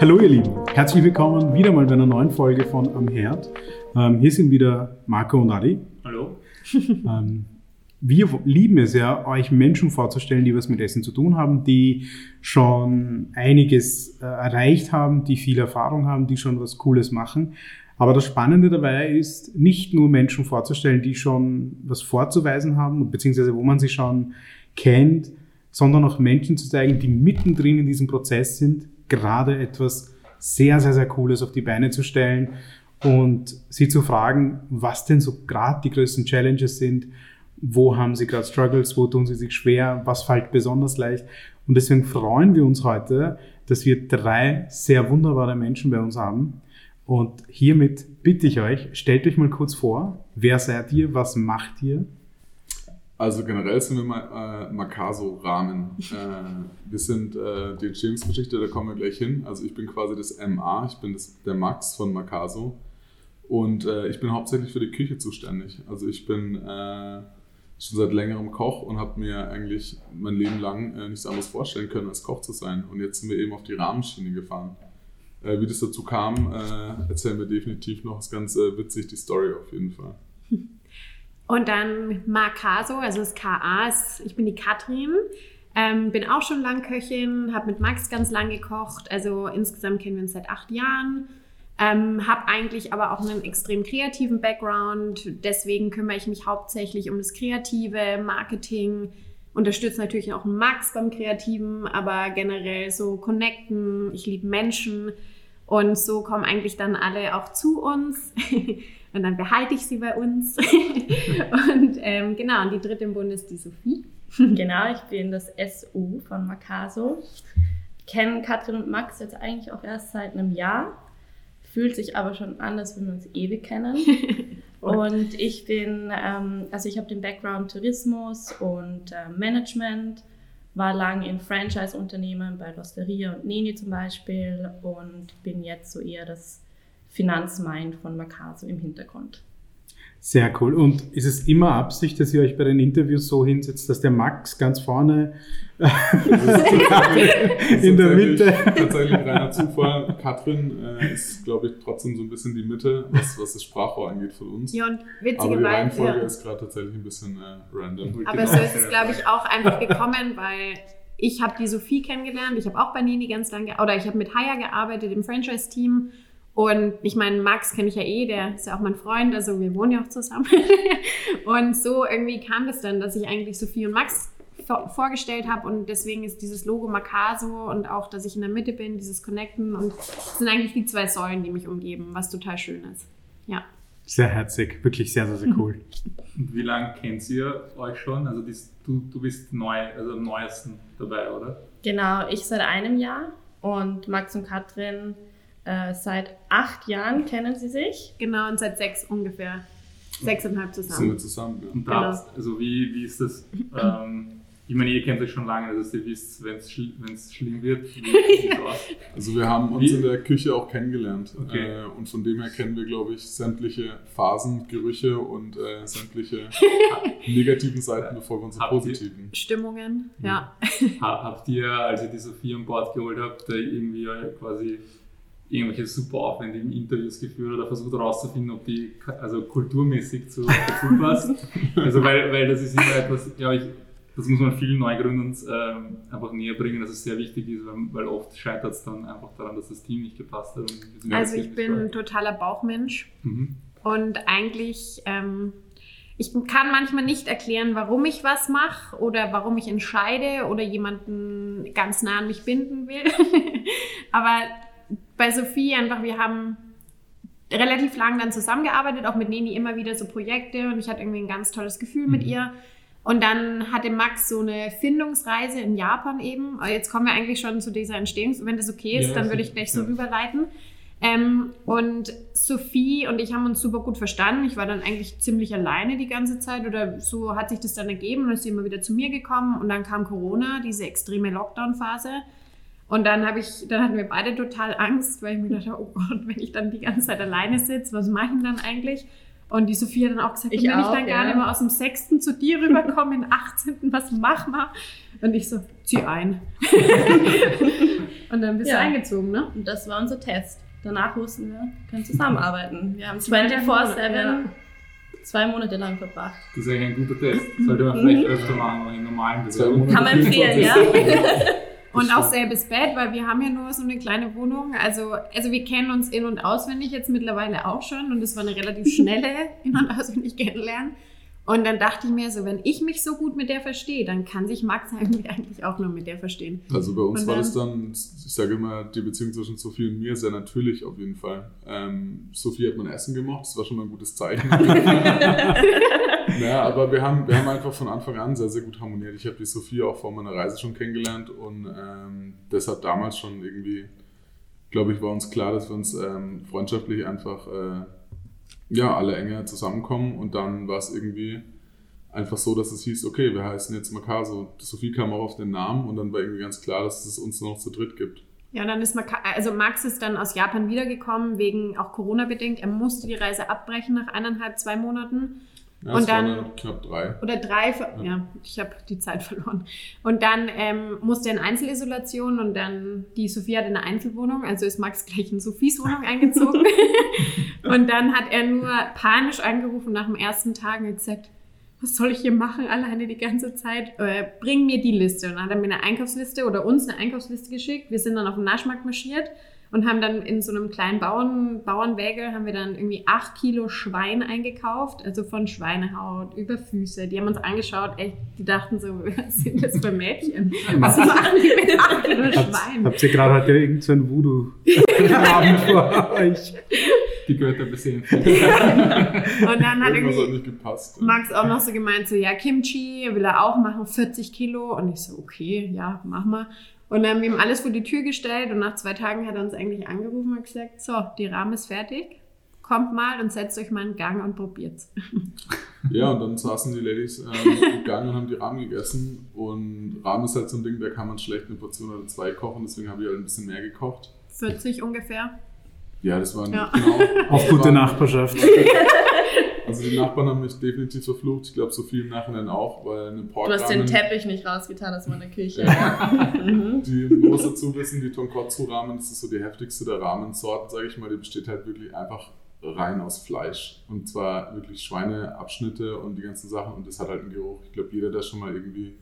Hallo ihr Lieben, herzlich willkommen wieder mal bei einer neuen Folge von Am Herd. Ähm, hier sind wieder Marco und Adi. Hallo. Ähm, wir lieben es ja, euch Menschen vorzustellen, die was mit Essen zu tun haben, die schon einiges äh, erreicht haben, die viel Erfahrung haben, die schon was Cooles machen. Aber das Spannende dabei ist, nicht nur Menschen vorzustellen, die schon was vorzuweisen haben, beziehungsweise wo man sie schon kennt, sondern auch Menschen zu zeigen, die mittendrin in diesem Prozess sind, gerade etwas sehr, sehr, sehr Cooles auf die Beine zu stellen und sie zu fragen, was denn so gerade die größten Challenges sind, wo haben sie gerade Struggles, wo tun sie sich schwer, was fällt besonders leicht. Und deswegen freuen wir uns heute, dass wir drei sehr wunderbare Menschen bei uns haben. Und hiermit bitte ich euch, stellt euch mal kurz vor, wer seid ihr, was macht ihr also generell sind wir mal äh, Makaso-Rahmen. Äh, wir sind äh, die Entstehungsgeschichte, da kommen wir gleich hin. Also ich bin quasi das MA, ich bin das, der Max von Makaso. Und äh, ich bin hauptsächlich für die Küche zuständig. Also ich bin äh, schon seit längerem Koch und habe mir eigentlich mein Leben lang äh, nichts anderes vorstellen können, als Koch zu sein. Und jetzt sind wir eben auf die Rahmenschiene gefahren. Äh, wie das dazu kam, äh, erzählen wir definitiv noch. Das ist ganz witzig, die Story auf jeden Fall. Und dann Marcaso, also das KA, ich bin die Katrin, ähm, bin auch schon lang Köchin, habe mit Max ganz lang gekocht, also insgesamt kennen wir uns seit acht Jahren. Ähm, habe eigentlich aber auch einen extrem kreativen Background, deswegen kümmere ich mich hauptsächlich um das kreative Marketing, unterstütze natürlich auch Max beim Kreativen, aber generell so connecten, ich liebe Menschen und so kommen eigentlich dann alle auch zu uns. Und dann behalte ich sie bei uns. und ähm, genau, und die dritte im Bund ist die Sophie. genau, ich bin das SU von Makaso. Kennen Katrin und Max jetzt eigentlich auch erst seit einem Jahr. Fühlt sich aber schon an, als würden wir uns ewig kennen. und ich bin, ähm, also ich habe den Background Tourismus und äh, Management, war lange in Franchise-Unternehmen bei Losteria und Neni zum Beispiel und bin jetzt so eher das Finanzmind von Makaso im Hintergrund. Sehr cool. Und ist es immer Absicht, dass ihr euch bei den Interviews so hinsetzt, dass der Max ganz vorne in der Mitte. Tatsächlich reiner Zufall. Katrin äh, ist, glaube ich, trotzdem so ein bisschen die Mitte, was, was das Sprachrohr angeht von uns. Ja, und witzigerweise. Aber die Reihenfolge ja. ist gerade tatsächlich ein bisschen äh, random. Aber genau. so ist es, glaube ich, auch einfach gekommen, weil ich habe die Sophie kennengelernt. Ich habe auch bei Nini ganz lange, oder ich habe mit Haya gearbeitet im Franchise-Team und ich meine, Max kenne ich ja eh, der ist ja auch mein Freund, also wir wohnen ja auch zusammen. und so irgendwie kam das dann, dass ich eigentlich Sophie und Max vorgestellt habe und deswegen ist dieses Logo Makaso und auch, dass ich in der Mitte bin, dieses Connecten und das sind eigentlich die zwei Säulen, die mich umgeben, was total schön ist. Ja. Sehr herzig, wirklich sehr, sehr, sehr cool. Und wie lange kennt ihr euch schon? Also dies, du, du bist neu, also am neuesten dabei, oder? Genau, ich seit einem Jahr und Max und Katrin äh, seit acht Jahren kennen sie sich. Genau, und seit sechs ungefähr. Sechseinhalb zusammen. Sind wir zusammen, ja. Und da, genau. also wie, wie ist das? Ähm, ich meine, ihr kennt euch schon lange, dass ihr wisst, wenn es schl schlimm wird. Wie, also wir haben uns wie? in der Küche auch kennengelernt. Okay. Äh, und von dem her kennen wir, glaube ich, sämtliche Phasen, Gerüche und äh, sämtliche negativen Seiten, bevor wir unsere positiven. Stimmungen, ja. Habt ihr, als ihr die Sophie an Bord geholt habt, irgendwie quasi irgendwelche super aufwendigen Interviews geführt oder versucht herauszufinden, ob die also kulturmäßig zu dazu passt. also weil, weil das ist immer etwas, glaube ich, das muss man vielen Neugründern ähm, einfach näher bringen, dass es sehr wichtig ist, weil, weil oft scheitert es dann einfach daran, dass das Team nicht gepasst hat. also ich bin ein totaler Bauchmensch mhm. und eigentlich ähm, ich kann manchmal nicht erklären, warum ich was mache oder warum ich entscheide oder jemanden ganz nah an mich binden will. Aber bei Sophie einfach, wir haben relativ lang dann zusammengearbeitet, auch mit Neni immer wieder so Projekte und ich hatte irgendwie ein ganz tolles Gefühl mhm. mit ihr. Und dann hatte Max so eine Findungsreise in Japan eben. Jetzt kommen wir eigentlich schon zu dieser Entstehung. Wenn das okay ist, ja, dann würde ich gleich so rüberleiten. Ähm, und Sophie und ich haben uns super gut verstanden. Ich war dann eigentlich ziemlich alleine die ganze Zeit oder so hat sich das dann ergeben und ist sie immer wieder zu mir gekommen und dann kam Corona, diese extreme Lockdown-Phase. Und dann habe ich, dann hatten wir beide total Angst, weil ich mir dachte, oh Gott, wenn ich dann die ganze Zeit alleine sitze, was mache ich dann eigentlich? Und die Sophia dann auch gesagt, ich wenn auch, ich dann ja. gar nicht mehr aus dem Sechsten zu dir rüberkomme, im 18., was machen wir? Und ich so, zieh ein. Und dann bist Ja. du eingezogen, ne? Und das war unser Test. Danach wussten wir, wir können zusammenarbeiten. Wir haben Zwei 24-7 Ja. zwei Monate lang verbracht. Das ist eigentlich ein guter Test. Sollte man vielleicht öfter machen, aber in normalen Bewerbungen. Kann man empfehlen, ja? Und auch selbes Bett, weil wir haben ja nur so eine kleine Wohnung. Also, also wir kennen uns in- und auswendig jetzt mittlerweile auch schon und es war eine relativ schnelle in- und auswendig kennenlernen. Und dann dachte ich mir so, wenn ich mich so gut mit der verstehe, dann kann sich Max irgendwie eigentlich auch nur mit der verstehen. Also bei uns Und war dann- das dann, ich sage immer, die Beziehung zwischen Sophie und mir sehr natürlich auf jeden Fall. Ähm, Sophie hat mein Essen gemacht, das war schon mal ein gutes Zeichen. naja, aber wir haben, wir haben einfach von Anfang an sehr, sehr gut harmoniert. Ich habe die Sophie auch vor meiner Reise schon kennengelernt und ähm, das hat damals schon irgendwie, glaube ich, war uns klar, dass wir uns ähm, freundschaftlich einfach äh, ja, alle enger zusammenkommen und dann war es irgendwie einfach so, dass es hieß, okay, wir heißen jetzt Makaso. Sophie kam auch auf den Namen und dann war irgendwie ganz klar, dass es uns noch zu dritt gibt. Ja, dann ist Max, also Max ist dann aus Japan wiedergekommen, wegen auch Corona bedingt. Er musste die Reise abbrechen nach eineinhalb, zwei Monaten. Ja, Und dann- knapp drei. Oder drei, ver- ja, ich habe die Zeit verloren. Und dann ähm, musste er in Einzelisolation und dann, die Sophie hat eine Einzelwohnung, also ist Max gleich in Sophies Wohnung eingezogen. und dann hat er nur panisch angerufen nach dem ersten Tag und gesagt, was soll ich hier machen, alleine die ganze Zeit? Äh, bring mir die Liste. Und dann hat er mir eine Einkaufsliste oder uns eine Einkaufsliste geschickt. Wir sind dann auf den Naschmarkt marschiert und haben dann in so einem kleinen Bauern, Bauernwägel haben wir dann irgendwie acht Kilo Schwein eingekauft, also von Schweinehaut über Füße. Die haben uns angeschaut, echt, die dachten so, was sind das für Mädchen? Was machen die mit acht Kilo Schwein? habt ihr gerade heute irgendeinen so Voodoo-Abend vor euch? Die Götter besehen. Und dann hat irgendwie nicht gepasst. Max auch noch so gemeint, so, ja, Kimchi will er auch machen, 40 Kilo. Und ich so, okay, ja, mach mal. Und dann haben wir ihm alles vor die Tür gestellt und nach zwei Tagen hat er uns eigentlich angerufen und gesagt, so, die Rahmen ist fertig. Kommt mal und setzt euch mal in Gang und probiert's. Ja, und dann saßen die Ladies ähm, im Gang und haben die Rahmen gegessen. Und Rahmen ist halt so ein Ding, da kann man schlecht eine Portion oder zwei kochen, deswegen habe ich halt ein bisschen mehr gekocht. 40 ungefähr. Ja, das waren Ja. genau. Auf gute waren- Nachbarschaft. Also die Nachbarn haben mich definitiv verflucht. Ich glaube, so viel im Nachhinein auch, weil eine Du hast den Teppich nicht rausgetan aus meiner Küche. Ja. Mhm. die muss dazu wissen, die Tonkotsu-Ramen, das ist so die heftigste der Rahmensorten, sage ich mal. Die besteht halt wirklich einfach rein aus Fleisch. Und zwar wirklich Schweineabschnitte und die ganzen Sachen. Und das hat halt einen Geruch. Ich glaube, jeder, der schon mal irgendwie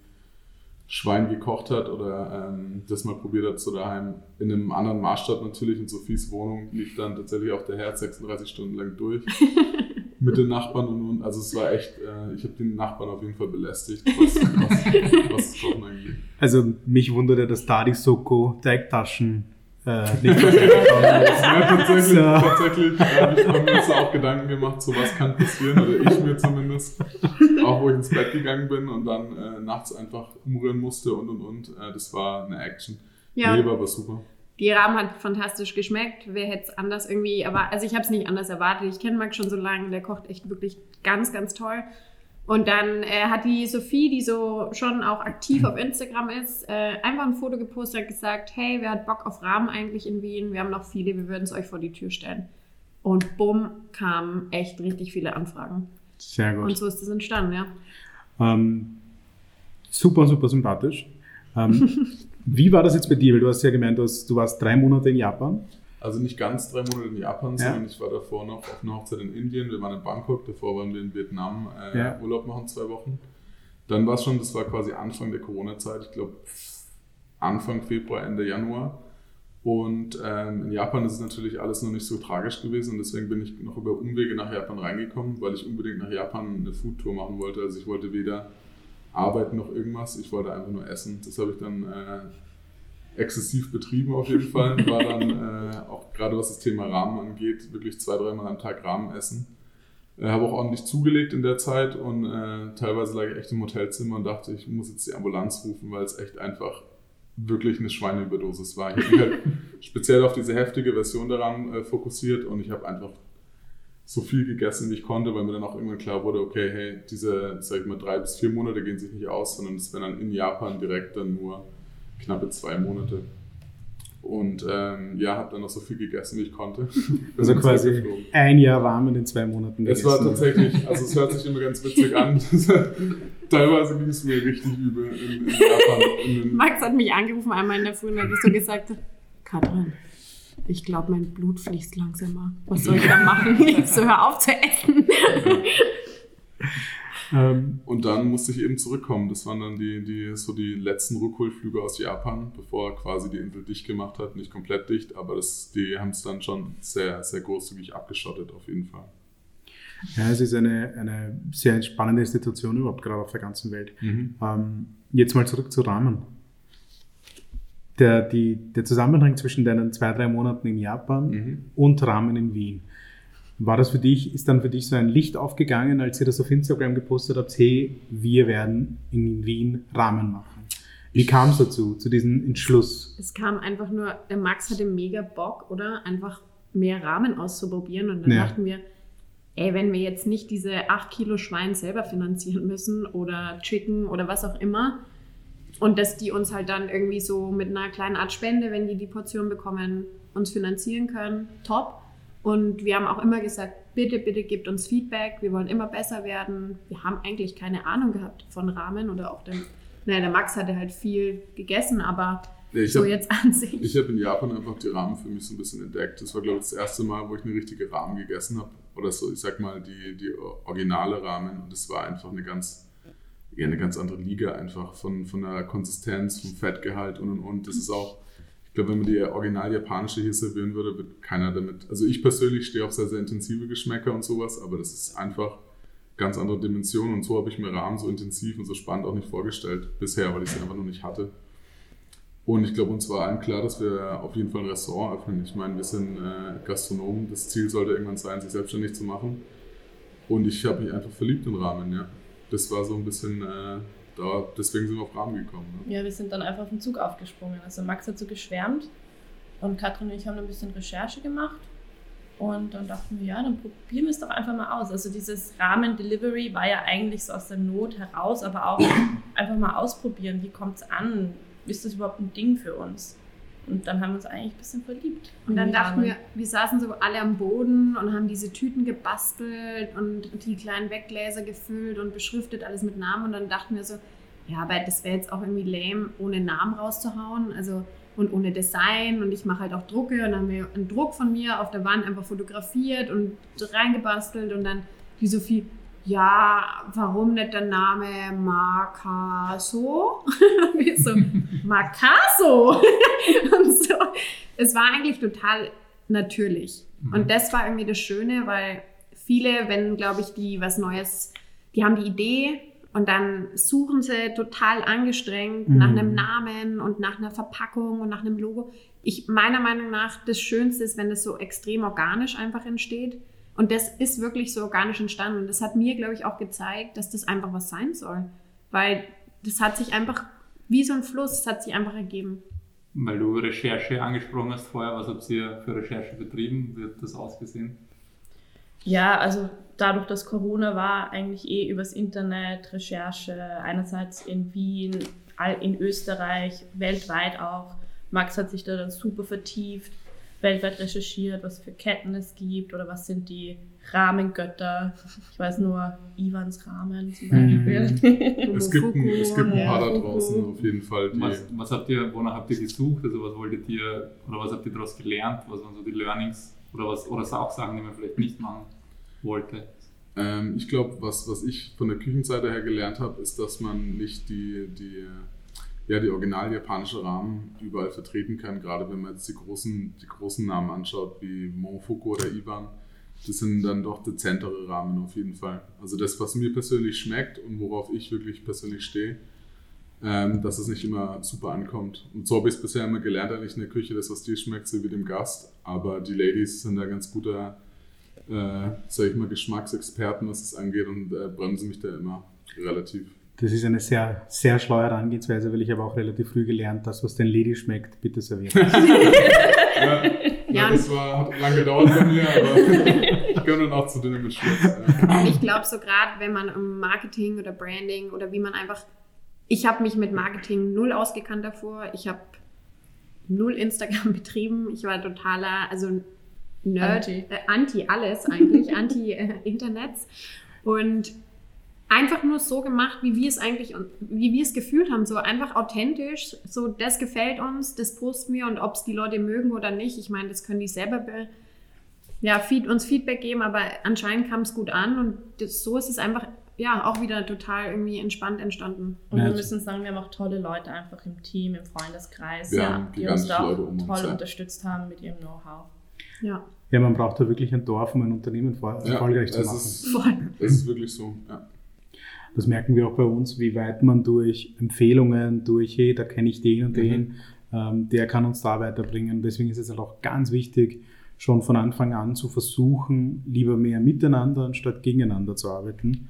Schwein gekocht hat oder ähm, das mal probiert hat, so daheim in einem anderen Maßstab natürlich. In Sophies Wohnung lief dann tatsächlich auch der Herd 36 Stunden lang durch. mit den Nachbarn und, und also es war echt, äh, ich habe den Nachbarn auf jeden Fall belästigt, was, was, was das Kochen angeht. Also mich wunderte, dass da die Soko Teigtaschen äh, nicht Ja, tatsächlich, So. tatsächlich äh, ich habe mir jetzt auch Gedanken gemacht, so was kann passieren, oder ich mir zumindest, auch wo ich ins Bett gegangen bin und dann äh, nachts einfach umrühren musste und und und, äh, das war eine Action. Ja, Nee, war aber super. Die Rahmen hat fantastisch geschmeckt. Wer hätte es anders irgendwie erwartet? Also ich habe es nicht anders erwartet. Ich kenne Max schon so lange. Der kocht echt wirklich ganz, ganz toll. Und dann äh, hat die Sophie, die so schon auch aktiv auf Instagram ist, äh, einfach ein Foto gepostet und gesagt, hey, wer hat Bock auf Rahmen eigentlich in Wien? Wir haben noch viele, wir würden es euch vor die Tür stellen. Und bumm, kamen echt richtig viele Anfragen. Sehr Und gut. so ist es entstanden, ja. Ähm, super, super sympathisch. Ähm, wie war das jetzt bei dir? Weil du hast ja gemeint, du, hast, du warst drei Monate in Japan. Also nicht ganz drei Monate in Japan, Ja. sondern ich war davor noch auf einer Hochzeit in Indien, wir waren in Bangkok, davor waren wir in Vietnam äh, Ja. Urlaub machen, zwei Wochen. Dann war es schon, das war quasi Anfang der Corona-Zeit, ich glaube Anfang Februar, Ende Januar. Und ähm, in Japan ist es natürlich alles noch nicht so tragisch gewesen und deswegen bin ich noch über Umwege nach Japan reingekommen, weil ich unbedingt nach Japan eine Foodtour machen wollte. Also ich wollte weder arbeiten noch irgendwas, ich wollte einfach nur essen. Das habe ich dann äh, exzessiv betrieben auf jeden Fall. War dann äh, auch gerade was das Thema Rahmen angeht, wirklich zwei, dreimal am Tag Rahmen essen. Äh, habe auch ordentlich zugelegt in der Zeit und äh, teilweise lag ich echt im Hotelzimmer und dachte, ich muss jetzt die Ambulanz rufen, weil es echt einfach wirklich eine Schweineüberdosis war. Ich habe mich halt speziell auf diese heftige Version daran äh, fokussiert und ich habe einfach so viel gegessen, wie ich konnte, weil mir dann auch irgendwann klar wurde, okay, hey, diese, sag ich mal, drei bis vier Monate gehen sich nicht aus, sondern es wären dann in Japan direkt dann nur knappe zwei Monate. Und ähm, ja, habe dann noch so viel gegessen, wie ich konnte. Also quasi ein Jahr Rahmen in zwei Monaten. Es war tatsächlich, also es hört sich immer ganz witzig an. Teilweise ging es mir richtig übel in, in Japan. In den, Max hat mich angerufen einmal in der Früh und hat so gesagt, Katrin, ich glaube, mein Blut fließt langsamer. Was soll ich da machen? Ich so, hör auf zu essen. Ähm, und dann musste ich eben zurückkommen. Das waren dann die, die, so die letzten Rückholflüge aus Japan, bevor quasi die Insel dicht gemacht hat. Nicht komplett dicht, aber das, die haben es dann schon sehr, sehr großzügig abgeschottet, auf jeden Fall. Ja, es ist eine, eine sehr spannende Situation überhaupt, gerade auf der ganzen Welt. Mhm. Ähm, jetzt mal zurück zu Rahmen. Der, die, der Zusammenhang zwischen deinen zwei, drei Monaten in Japan mhm. und Rahmen in Wien. War das für dich, ist dann für dich so ein Licht aufgegangen, als ihr das auf Instagram gepostet habt, hey, wir werden in Wien Rahmen machen? Wie kam es dazu, zu diesem Entschluss? Es kam einfach nur, der Max hatte mega Bock, oder? Einfach mehr Rahmen auszuprobieren. Und dann ja. dachten wir, ey, wenn wir jetzt nicht diese 8 Kilo Schwein selber finanzieren müssen oder Chicken oder was auch immer, und dass die uns halt dann irgendwie so mit einer kleinen Art Spende, wenn die die Portion bekommen, uns finanzieren können, top. Und wir haben auch immer gesagt, bitte, bitte gebt uns Feedback, wir wollen immer besser werden. Wir haben eigentlich keine Ahnung gehabt von Rahmen oder auch dem, naja, der Max hatte halt viel gegessen, aber ja, so hab, jetzt an sich. Ich habe in Japan einfach die Rahmen für mich so ein bisschen entdeckt. Das war, glaube ich, das erste Mal, wo ich eine richtige Rahmen gegessen habe. Oder so, ich sag mal, die, die originale Rahmen. Und das war einfach eine ganz, ja, eine ganz andere Liga einfach von, von der Konsistenz, vom Fettgehalt und und und. Das ist auch glaube, wenn man die original japanische hier servieren würde, wird keiner damit. Also ich persönlich stehe auf sehr, sehr intensive Geschmäcker und sowas, aber das ist einfach ganz andere Dimensionen und so habe ich mir Rahmen so intensiv und so spannend auch nicht vorgestellt bisher, weil ich sie einfach noch nicht hatte. Und ich glaube, uns war allen klar, dass wir auf jeden Fall ein Restaurant öffnen. Ich meine, wir sind äh, Gastronomen. Das Ziel sollte irgendwann sein, sich selbstständig zu machen. Und ich habe mich einfach verliebt in Rahmen, ja. Das war so ein bisschen äh, da, deswegen sind wir auf Rahmen gekommen. Ne? Ja, wir sind dann einfach auf den Zug aufgesprungen. Also Max hat so geschwärmt und Katrin und ich haben ein bisschen Recherche gemacht. Und dann dachten wir, ja, dann probieren wir es doch einfach mal aus. Also dieses Rahmen-Delivery war ja eigentlich so aus der Not heraus, aber auch einfach mal ausprobieren, wie kommt es an? Ist das überhaupt ein Ding für uns? Und dann haben wir uns eigentlich ein bisschen verliebt. Und dann dachten wir, wir saßen so alle am Boden und haben diese Tüten gebastelt und die kleinen Weggläser gefüllt und beschriftet, alles mit Namen. Und dann dachten wir so, ja, aber das wäre jetzt auch irgendwie lame, ohne Namen rauszuhauen. Also und ohne Design und ich mache halt auch Drucke und dann haben wir einen Druck von mir auf der Wand einfach fotografiert und reingebastelt und dann die Sophie, ja, warum nicht der Name Marcaso? Wir so, Marcaso! und so. Es war eigentlich total natürlich. Mhm. Und das war irgendwie das Schöne, weil viele, wenn, glaube ich, die was Neues, die haben die Idee und dann suchen sie total angestrengt mhm. nach einem Namen und nach einer Verpackung und nach einem Logo. Ich, meiner Meinung nach, das Schönste ist, wenn das so extrem organisch einfach entsteht. Und das ist wirklich so organisch entstanden. Und das hat mir, glaube ich, auch gezeigt, dass das einfach was sein soll. Weil das hat sich einfach, wie so ein Fluss, das hat sich einfach ergeben. Weil du Recherche angesprochen hast vorher, was habt ihr für Recherche betrieben? Wie hat das ausgesehen? Ja, also dadurch, dass Corona war, eigentlich eh übers Internet Recherche, einerseits in Wien, in Österreich, weltweit auch. Max hat sich da dann super vertieft weltweit recherchiert, was für Ketten es gibt oder was sind die Rahmengötter. Ich weiß nur Ivans Rahmen zum Beispiel. Mhm. es, gibt ein, es gibt ein paar da draußen auf jeden Fall. Was, was, habt ihr, wonach habt ihr gesucht? Also was wolltet ihr oder was habt ihr daraus gelernt? Was waren so die Learnings oder was oder auch Sachen, die man vielleicht nicht machen wollte? Ähm, ich glaube, was, was ich von der Küchenseite her gelernt habe, ist, dass man nicht die, die ja, die original japanische Rahmen überall vertreten kann, gerade wenn man jetzt die großen, die großen Namen anschaut, wie Momofuku oder Iban. Das sind dann doch dezentere Rahmen auf jeden Fall. Also das, was mir persönlich schmeckt und worauf ich wirklich persönlich stehe, ähm, dass es nicht immer super ankommt. Und so habe ich es bisher immer gelernt, eigentlich in der Küche, das, was dir schmeckt, so wie dem Gast. Aber die Ladies sind da ganz guter, äh, sag ich mal, Geschmacksexperten, was es angeht und äh, bremsen mich da immer relativ. Das ist eine sehr, sehr schlaue Herangehensweise, weil ich habe auch relativ früh gelernt, das, was den Lady schmeckt, bitte servieren. ja, ja, das war, hat lange gedauert bei mir, aber ich komme dann auch zu denen mit Schluss. Ja. Ich glaube, so gerade wenn man im Marketing oder Branding oder wie man einfach, ich habe mich mit Marketing null ausgekannt davor. Ich habe null Instagram betrieben. Ich war totaler, also Nerd, anti, äh, anti alles eigentlich, anti äh, Internets. Und einfach nur so gemacht, wie wir es eigentlich, wie wir es gefühlt haben, so einfach authentisch, so das gefällt uns, das posten wir und ob es die Leute mögen oder nicht, ich meine, das können die selber be ja, feed, uns Feedback geben, aber anscheinend kam es gut an und das, so ist es einfach ja auch wieder total irgendwie entspannt entstanden. Und wir Ja. müssen sagen, wir haben auch tolle Leute einfach im Team, im Freundeskreis, Wir ja, haben die uns da auch um uns, toll ja. unterstützt haben mit ihrem Know-how. Ja, Ja, man braucht da wirklich ein Dorf, um ein Unternehmen vor- Ja, erfolgreich zu machen. ist, es ist wirklich so. Ja. Das merken wir auch bei uns, wie weit man durch Empfehlungen, durch, hey, da kenne ich den und den, ähm, der kann uns da weiterbringen. Deswegen ist es halt auch ganz wichtig, schon von Anfang an zu versuchen, lieber mehr miteinander anstatt gegeneinander zu arbeiten.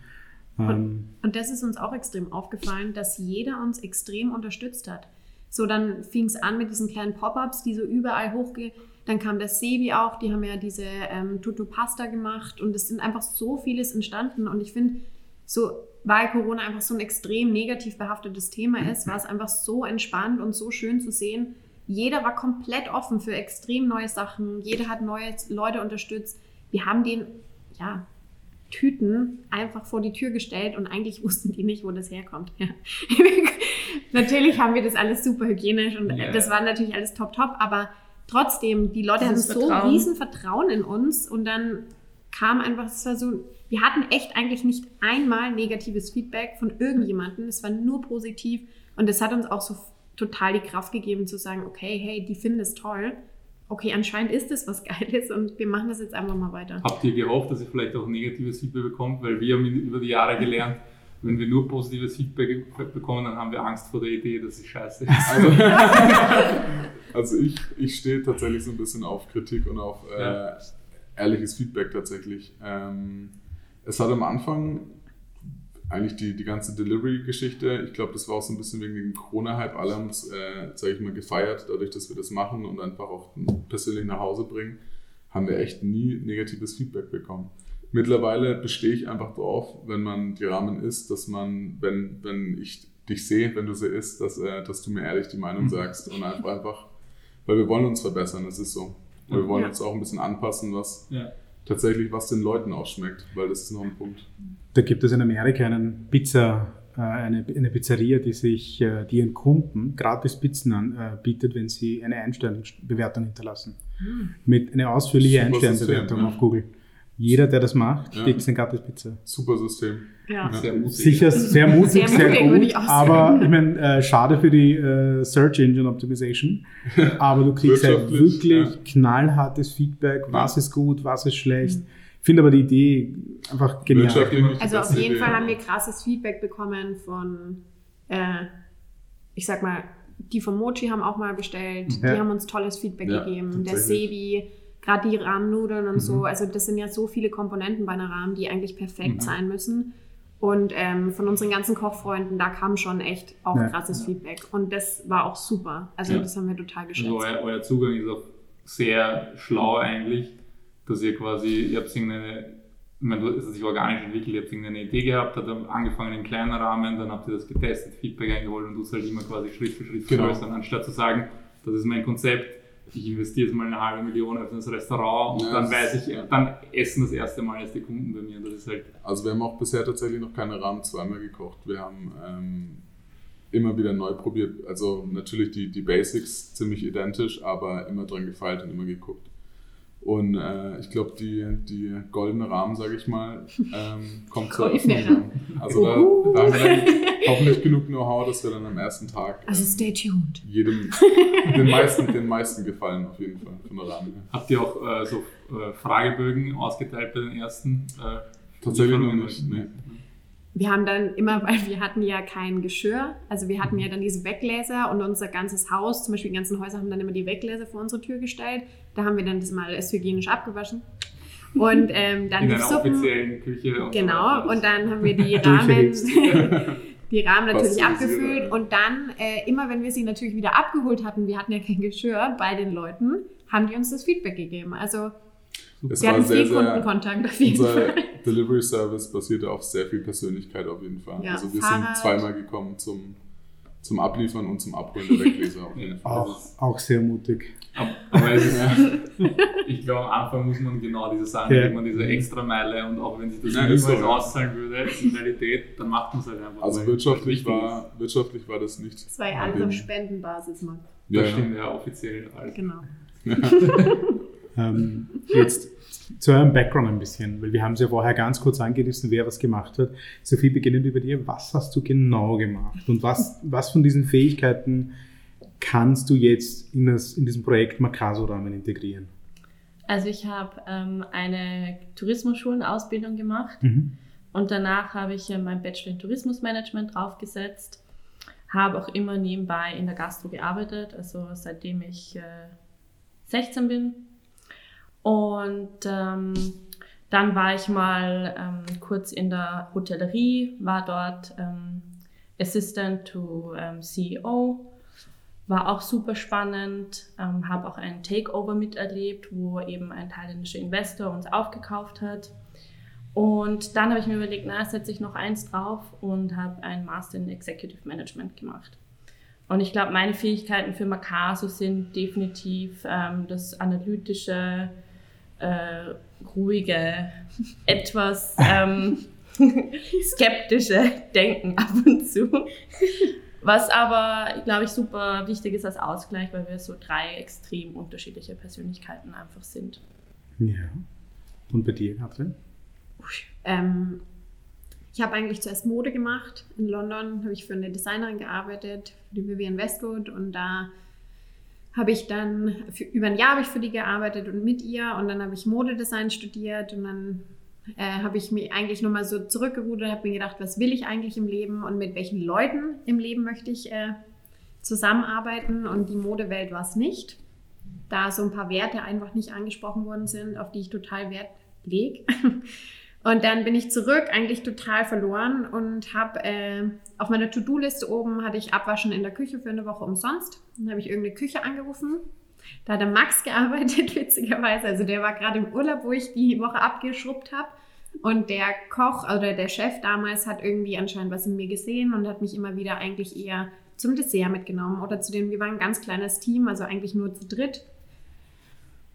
Ähm, Und das ist uns auch extrem aufgefallen, dass jeder uns extrem unterstützt hat. So, dann fing es an mit diesen kleinen Pop-ups, die so überall hochge... Dann kam der Sebi auch, die haben ja diese ähm, Tutto Pasta gemacht und es sind einfach so vieles entstanden. Und ich finde, so, weil Corona einfach so ein extrem negativ behaftetes Thema ist, war es einfach so entspannt und so schön zu sehen. Jeder war komplett offen für extrem neue Sachen. Jeder hat neue Leute unterstützt. Wir haben den, ja, Tüten einfach vor die Tür gestellt und eigentlich wussten die nicht, wo das herkommt. Ja. natürlich haben wir das alles super hygienisch und Ja. das war natürlich alles top, top, aber trotzdem, die Leute hatten so Vertrauen. riesen Vertrauen in uns und dann kam einfach, es war so, wir hatten echt eigentlich nicht einmal negatives Feedback von irgendjemandem, es war nur positiv und das hat uns auch so total die Kraft gegeben zu sagen, okay, hey, die finden es toll, okay, anscheinend ist es was Geiles und wir machen das jetzt einfach mal weiter. Habt ihr gehofft, dass ihr vielleicht auch negatives Feedback bekommt? Weil wir haben über die Jahre gelernt, wenn wir nur positives Feedback bekommen, dann haben wir Angst vor der Idee, dass es scheiße ist. Also, also ich, ich stehe tatsächlich so ein bisschen auf Kritik und auf äh, Ja. ehrliches Feedback tatsächlich. Ähm, es hat am Anfang eigentlich die, die ganze Delivery-Geschichte, ich glaube, das war auch so ein bisschen wegen dem Corona-Hype, alle haben es, äh, sage ich mal, gefeiert, dadurch, dass wir das machen und einfach auch persönlich nach Hause bringen, haben wir echt nie negatives Feedback bekommen. Mittlerweile bestehe ich einfach drauf, wenn man die Rahmen isst, dass man, wenn, wenn ich dich sehe, wenn du sie isst, dass, äh, dass du mir ehrlich die Meinung Mhm. sagst und einfach, einfach, weil wir wollen uns verbessern, das ist so. Und wir wollen Ja. uns auch ein bisschen anpassen, was Ja. Tatsächlich, was den Leuten ausschmeckt, weil das ist noch ein Punkt. Da gibt es in Amerika einen Pizza, äh, eine, eine Pizzeria, die sich äh, die ihren Kunden gratis Pizzen anbietet, wenn sie eine Einsternbewertung hinterlassen. Mit einer ausführlichen Einsternbewertung ja. auf Google. Jeder, der das macht, Ja. kriegt eine gratis Pizza. Super System. Ja. Sehr mutig. Sicher sehr mutig, Sehr sehr, mutig, gut, aber ich meine, äh, schade für die äh, Search Engine Optimization, aber du kriegst halt wirklich ja. knallhartes Feedback, was Ja. ist gut, was ist schlecht. Ich finde aber die Idee einfach genial. Also auf jeden Idee. Fall haben wir krasses Feedback bekommen von, äh, ich sag mal, die von Mochi haben auch mal bestellt, Ja. die haben uns tolles Feedback Ja, gegeben, der. Sebi, gerade die Rahmennudeln und so, Mhm. also das sind ja so viele Komponenten bei einer Rahmen, die eigentlich perfekt Mhm. sein müssen. Und ähm, von unseren ganzen Kochfreunden, da kam schon echt auch Ja. krasses Feedback. Und das war auch super. Also Ja. das haben wir total geschätzt. Also euer, euer Zugang ist auch sehr schlau eigentlich, dass ihr quasi, ihr habt irgendeine, ich meine, du- es hat sich organisch entwickelt, ihr habt irgendeine Idee gehabt, habt angefangen im kleinen Rahmen, dann habt ihr das getestet, Feedback eingeholt und du es halt immer quasi Schritt für Schritt Genau. vergrößern, anstatt zu sagen, das ist mein Konzept, ich investiere jetzt mal eine halbe Million auf das Restaurant und Ja, dann weiß ich, dann essen das erste Mal erst die Kunden bei mir. Das ist halt Also wir haben auch bisher tatsächlich noch keine Rahmen zweimal gekocht. Wir haben ähm, immer wieder neu probiert. Also natürlich die, die Basics ziemlich identisch, aber immer dran gefeilt und immer geguckt. Und äh, ich glaube, die, die goldene Rahmen, sage ich mal, ähm, kommt zur Eröffnung. Also da, da haben wir dann hoffentlich genug Know-how, dass wir dann am ersten Tag Also ähm, stay tuned. jedem, den meisten, den meisten gefallen auf jeden Fall von der Rahmen. Habt ihr auch äh, so äh, Fragebögen ausgeteilt bei den ersten? Äh, Tatsächlich noch nicht, nee. Wir haben dann immer, weil wir hatten ja kein Geschirr, also wir hatten ja dann diese Weggläser und unser ganzes Haus, zum Beispiel die ganzen Häuser haben dann immer die Weggläser vor unsere Tür gestellt. Da haben wir dann das mal erst hygienisch abgewaschen. Und ähm, dann In die Suppen. offiziellen Küche. und so Genau, weiter. und dann haben wir die Rahmen, die Rahmen natürlich abgefüllt. Und dann, äh, immer wenn wir sie natürlich wieder abgeholt hatten, wir hatten ja kein Geschirr bei den Leuten, haben die uns das Feedback gegeben. Also Es wir war hatten sehr, viel sehr, Kundenkontakt auf jeden Unser Fall. Delivery Service basierte auf sehr viel Persönlichkeit auf jeden Fall. Ja, also wir Fahrrad. sind zweimal gekommen zum, zum Abliefern und zum Abholen der Wegleser. auch, auch sehr mutig. Aber es ist, ich glaube, am Anfang muss man genau diese Sachen, ja. man diese extra Meile und auch wenn sich das ja, niemals so, auszahlen würde in Realität, dann macht man es halt einfach. Also wirtschaftlich war, wirtschaftlich war das nicht. Das war ja alles auf Spendenbasis, Mann. Ja, das stimmt ja offiziell. Halt. Genau. ähm, jetzt zu eurem Background ein bisschen, weil wir haben es ja vorher ganz kurz angerissen, wer was gemacht hat. Sophie, beginnend über dir, was hast du genau gemacht und was, was von diesen Fähigkeiten kannst du jetzt in, das, in diesem Projekt Makaso-Rahmen integrieren? Also ich habe ähm, eine Tourismusschulenausbildung gemacht mhm. und danach habe ich äh, mein Bachelor in Tourismusmanagement draufgesetzt, habe auch immer nebenbei in der Gastro gearbeitet, also seitdem ich äh, 16 bin. Und ähm, dann war ich mal ähm, kurz in der Hotellerie, war dort ähm, Assistant to ähm, CEO war auch super spannend, ähm, habe auch einen Takeover miterlebt, wo eben ein thailändischer Investor uns aufgekauft hat. Und dann habe ich mir überlegt, na, setze ich noch eins drauf und habe einen Master in Executive Management gemacht. Und ich glaube, meine Fähigkeiten für Makaso sind definitiv ähm, das analytische, äh, ruhige, etwas ähm, skeptische Denken ab und zu. Was aber, glaube ich, super wichtig ist als Ausgleich, weil wir so drei extrem unterschiedliche Persönlichkeiten einfach sind. Ja. Und bei dir, Katrin? Ähm, ich habe eigentlich zuerst Mode gemacht. In London habe ich für eine Designerin gearbeitet, für die Vivian Westwood. Und da habe ich dann, für, über ein Jahr habe ich für die gearbeitet und mit ihr. Und dann habe ich Modedesign studiert. Und dann äh, habe ich mir eigentlich nochmal so zurückgerudert, habe mir gedacht, was will ich eigentlich im Leben und mit welchen Leuten im Leben möchte ich äh, zusammenarbeiten und die Modewelt war es nicht, da so ein paar Werte einfach nicht angesprochen worden sind, auf die ich total Wert lege. Und dann bin ich zurück, eigentlich total verloren und habe äh, auf meiner To-Do-Liste oben hatte ich Abwaschen in der Küche für eine Woche umsonst. Dann habe ich irgendeine Küche angerufen. Da hat der Max gearbeitet, witzigerweise. Also der war gerade im Urlaub, wo ich die Woche abgeschrubbt habe. Und der Koch oder der Chef damals hat irgendwie anscheinend was in mir gesehen und hat mich immer wieder eigentlich eher zum Dessert mitgenommen oder zu dem, wir waren ein ganz kleines Team, also eigentlich nur zu dritt.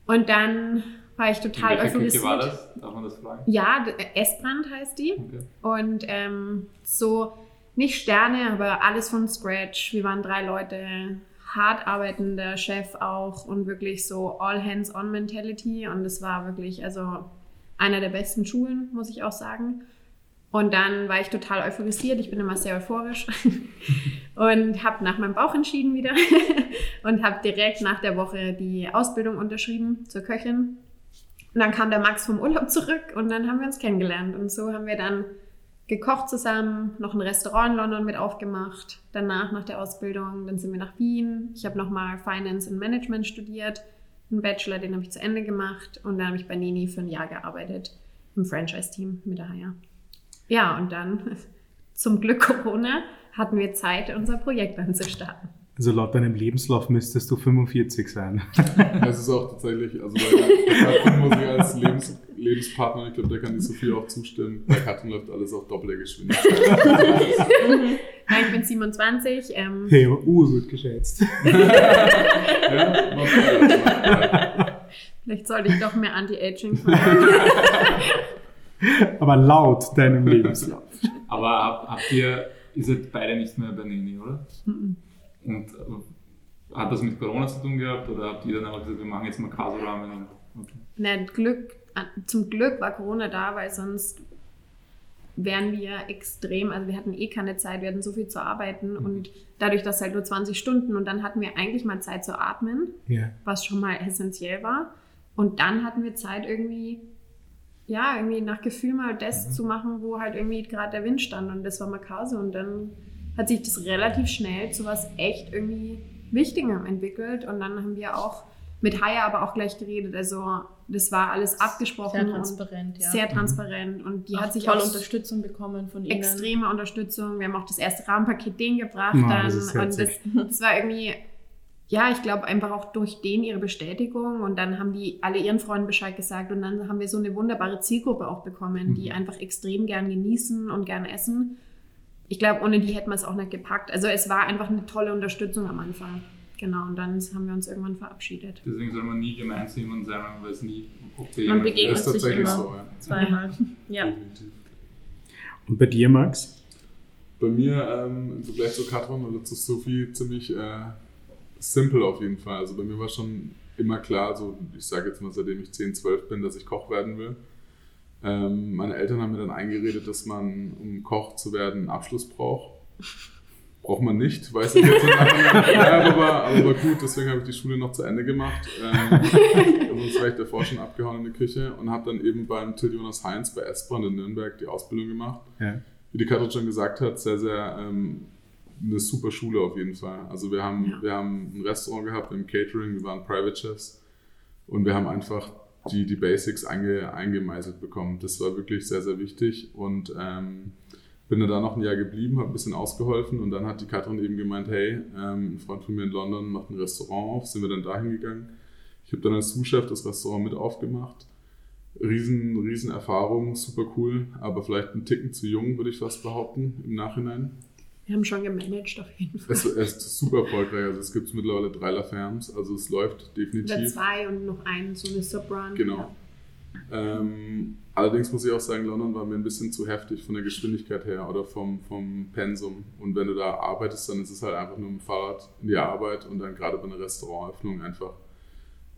Und dann war ich total in euphorisiert. war das? Darf man das fragen? Ja, Esbrand heißt die. Okay. Und ähm, so nicht Sterne, aber alles von Scratch. Wir waren drei Leute, hart arbeitender Chef auch und wirklich so all hands on Mentality. Und es war wirklich, also einer der besten Schulen, muss ich auch sagen. Und dann war ich total euphorisiert. Ich bin immer sehr euphorisch und habe nach meinem Bauch entschieden wieder und habe direkt nach der Woche die Ausbildung unterschrieben zur Köchin. Und dann kam der Max vom Urlaub zurück und dann haben wir uns kennengelernt. Und so haben wir dann gekocht zusammen, noch ein Restaurant in London mit aufgemacht. Danach, nach der Ausbildung, dann sind wir nach Wien. Ich habe nochmal Finance und Management studiert einen Bachelor, den habe ich zu Ende gemacht und dann habe ich bei Nini für ein Jahr gearbeitet im Franchise-Team mit der Haya. Ja, und dann zum Glück Corona hatten wir Zeit, unser Projekt anzustarten. Also laut deinem Lebenslauf müsstest du 45 sein. Das ist auch tatsächlich, also bei Katrin muss ich als Lebens, Lebenspartner, ich glaube, da kann die Sophie auch zustimmen. Bei Katrin läuft alles auf doppelte Geschwindigkeit. Nein, ich bin 27. Ähm. Hey, aber urgut geschätzt. ja, Vielleicht sollte ich doch mehr Anti-Aging machen. aber laut deinem Lebenslauf. Aber hab, habt ihr, ihr seid beide nicht mehr bei Nini, oder? Mhm. Und äh, hat das mit Corona zu tun gehabt oder habt ihr dann einfach gesagt, wir machen jetzt mal Caserahmen? Okay. Nein, Glück, zum Glück war Corona da, weil sonst wären wir extrem, also wir hatten eh keine Zeit, wir hatten so viel zu arbeiten mhm. und dadurch, dass halt nur 20 Stunden und dann hatten wir eigentlich mal Zeit zu atmen, yeah. was schon mal essentiell war. Und dann hatten wir Zeit irgendwie, ja, irgendwie nach Gefühl mal das mhm. zu machen, wo halt irgendwie gerade der Wind stand und das war Makase und dann hat sich das relativ schnell zu was echt irgendwie Wichtigem entwickelt und dann haben wir auch mit Haya aber auch gleich geredet. Also das war alles abgesprochen. Sehr transparent, ja. Sehr transparent. Und die auch hat sich tolle auch Unterstützung bekommen von ihnen. Extreme Unterstützung. Wir haben auch das erste Rahmenpaket denen gebracht. Ja, dann. Das und das, das war irgendwie, ja, ich glaube einfach auch durch den ihre Bestätigung. Und dann haben die alle ihren Freunden Bescheid gesagt. Und dann haben wir so eine wunderbare Zielgruppe auch bekommen, mhm. die einfach extrem gern genießen und gern essen ich glaube, ohne die hätten wir es auch nicht gepackt. Also es war einfach eine tolle Unterstützung am Anfang. Genau, und dann haben wir uns irgendwann verabschiedet. Deswegen soll man nie gemein zu jemandem sein, man weiß nie, ob der Man jemand- begegnet Das ist sich tatsächlich immer so, ja. zweimal. Ja. Und bei dir, Max? Bei mir ähm, im Vergleich zu Katrin oder zu Sophie ziemlich äh, simpel auf jeden Fall. Also bei mir war schon immer klar, so ich sage jetzt mal, seitdem ich 10, 12 bin, dass ich Koch werden will. Ähm, meine Eltern haben mir dann eingeredet, dass man, um Koch zu werden, einen Abschluss braucht. Braucht man nicht, weiß ich jetzt nicht. ja, aber, aber gut, deswegen habe ich die Schule noch zu Ende gemacht. Ähm, sonst wäre ich davor schon abgehauen in die Küche und habe dann eben beim Till Jonas Heinz bei Esbrand in Nürnberg die Ausbildung gemacht Ja. wie die Katrin schon gesagt hat, sehr, sehr ähm, eine super Schule auf jeden Fall. Also wir haben, Ja. wir haben ein Restaurant gehabt im Catering, wir waren Private Chefs und wir haben einfach die, die Basics einge, eingemeißelt bekommen. Das war wirklich sehr, sehr wichtig und ähm, bin dann da noch ein Jahr geblieben, habe ein bisschen ausgeholfen und dann hat die Katrin eben gemeint, hey, ähm, ein Freund von mir in London macht ein Restaurant auf, sind wir dann dahin gegangen. Ich habe dann als Sous-Chef das Restaurant mit aufgemacht riesen, riesen Erfahrung, super cool, aber vielleicht ein Ticken zu jung, würde ich fast behaupten, im Nachhinein. Wir haben schon gemanagt auf jeden Fall. Es, es ist super erfolgreich, also es gibt mittlerweile drei La Fermes, also es läuft Oder definitiv. zwei und noch einen, so eine Subrun. Genau. Ähm, allerdings muss ich auch sagen, London war mir ein bisschen zu heftig von der Geschwindigkeit her oder vom, vom Pensum. Und wenn du da arbeitest, dann ist es halt einfach nur mit dem Fahrrad in die Arbeit und dann gerade bei einer Restauranteröffnung einfach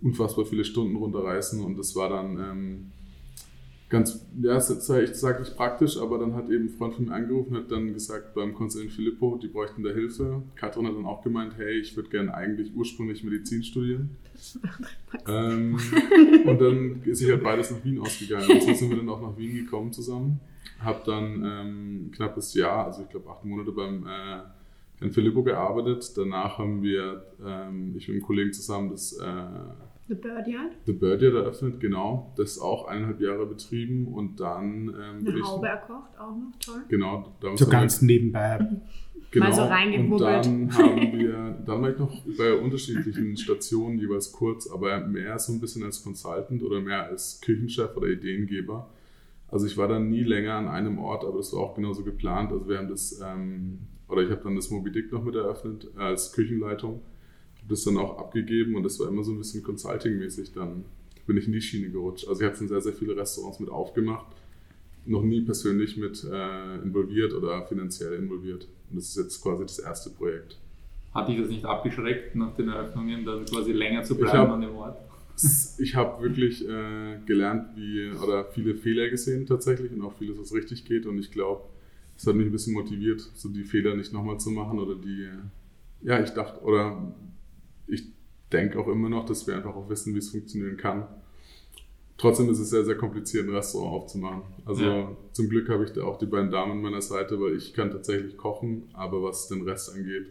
unfassbar viele Stunden runterreißen. Und das war dann ähm, ganz, ja, es ist ich sage nicht praktisch, aber dann hat eben ein Freund von mir angerufen, hat dann gesagt, beim Konsul in Filippo, die bräuchten da Hilfe. Katrin hat dann auch gemeint, hey, ich würde gerne eigentlich ursprünglich Medizin studieren. Ähm, und dann ist sich halt beides nach Wien ausgegangen. Und so sind wir dann auch nach Wien gekommen zusammen. Hab dann ähm, knappes Jahr, also ich glaube acht Monate beim äh, Herrn Filippo gearbeitet. Danach haben wir, ähm, ich mit einem Kollegen zusammen, das äh, The Birdyard. The Bird Yard eröffnet, genau. Das auch eineinhalb Jahre betrieben und dann ähm, Eine ich. Haube erkocht, auch noch toll. Genau, da So ganz nebenbei. Genau. Mal so und dann haben wir, dann war ich noch bei unterschiedlichen Stationen jeweils kurz, aber mehr so ein bisschen als Consultant oder mehr als Küchenchef oder Ideengeber. Also ich war dann nie länger an einem Ort, aber das war auch genauso geplant. Also wir haben das, ähm, oder ich habe dann das Moby Dick noch mit eröffnet äh, als Küchenleitung. Habe das dann auch abgegeben und das war immer so ein bisschen Consulting-mäßig. Dann bin ich in die Schiene gerutscht. Also ich habe schon sehr, sehr viele Restaurants mit aufgemacht noch nie persönlich mit äh, involviert oder finanziell involviert. Und das ist jetzt quasi das erste Projekt. Hat dich das nicht abgeschreckt, nach den Eröffnungen dann quasi länger zu bleiben hab- an dem Ort? Ich habe wirklich äh, gelernt, wie, oder viele Fehler gesehen tatsächlich und auch vieles, was richtig geht. Und ich glaube, es hat mich ein bisschen motiviert, so die Fehler nicht nochmal zu machen oder die, ja, ich dachte, oder ich denke auch immer noch, dass wir einfach auch wissen, wie es funktionieren kann. Trotzdem ist es sehr, sehr kompliziert, ein Restaurant aufzumachen. Also Ja. zum Glück habe ich da auch die beiden Damen an meiner Seite, weil ich kann tatsächlich kochen, aber was den Rest angeht,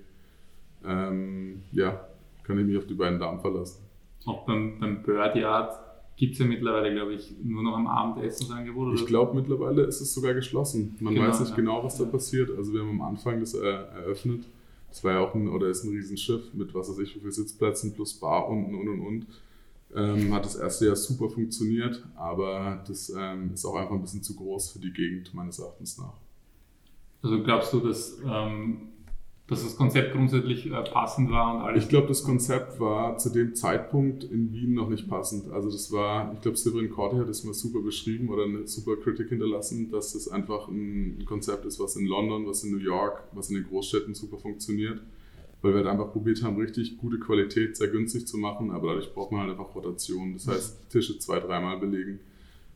ähm, ja, kann ich mich auf die beiden Damen verlassen. Auch beim, beim Bird Yard gibt es ja mittlerweile, glaube ich, nur noch am Abendessensangebot. Oder Ich glaube, mittlerweile ist es sogar geschlossen. Man Genau, weiß nicht ja. genau, was da passiert. Also wir haben am Anfang das äh, eröffnet. Das war ja auch ein, oder ist ein Riesenschiff mit was weiß ich, wie viele Sitzplätzen plus Bar unten und und und. Ähm, hat das erste Jahr super funktioniert, aber das ähm, ist auch einfach ein bisschen zu groß für die Gegend, meines Erachtens nach. Also glaubst du, dass, ähm, dass das Konzept grundsätzlich äh, passend war und alles? Ich glaube, das Konzept war zu dem Zeitpunkt in Wien noch nicht passend. Also das war, ich glaube, Severin Corti hat das mal super beschrieben oder eine super Kritik hinterlassen, dass das einfach ein Konzept ist, was in London, was in New York, was in den Großstädten super funktioniert. Weil wir halt einfach probiert haben, richtig gute Qualität sehr günstig zu machen, aber dadurch braucht man halt einfach Rotation. Das heißt, Tische zwei, dreimal belegen.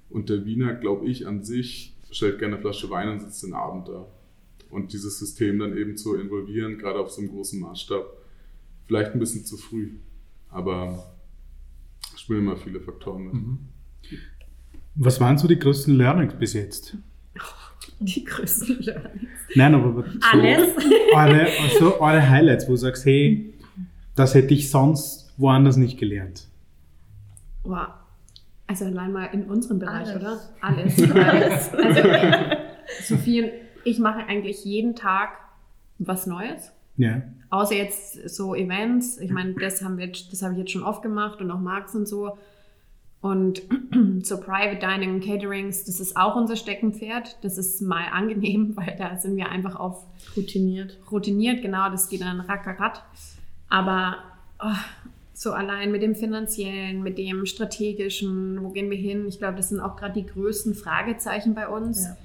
Und der Wiener, glaube ich, an sich stellt gerne eine Flasche Wein und sitzt den Abend da. Und dieses System dann eben zu involvieren, gerade auf so einem großen Maßstab, vielleicht ein bisschen zu früh. Aber es spielen immer viele Faktoren mit. Mhm. Was waren so die größten Learnings bis jetzt? Die größten Learnings. Nein, aber so Alles. Eure, also eure Highlights, wo du sagst, hey, das hätte ich sonst woanders nicht gelernt. Wow. Also allein mal in unserem Bereich, Alles. oder? Alles. Alles. Also, Sophie und ich mache eigentlich jeden Tag was Neues. Ja. Außer jetzt so Events. Ich meine, das haben wir, jetzt- das habe ich jetzt schon oft gemacht und auch Marx und so. Und so Private Dining und Caterings, das ist auch unser Steckenpferd. Das ist mal angenehm, weil da sind wir einfach auf routiniert. Routiniert, genau, das geht dann rackarat. Aber oh, so allein mit dem finanziellen, mit dem strategischen, wo gehen wir hin? Ich glaube, das sind auch gerade die größten Fragezeichen bei uns. Ja.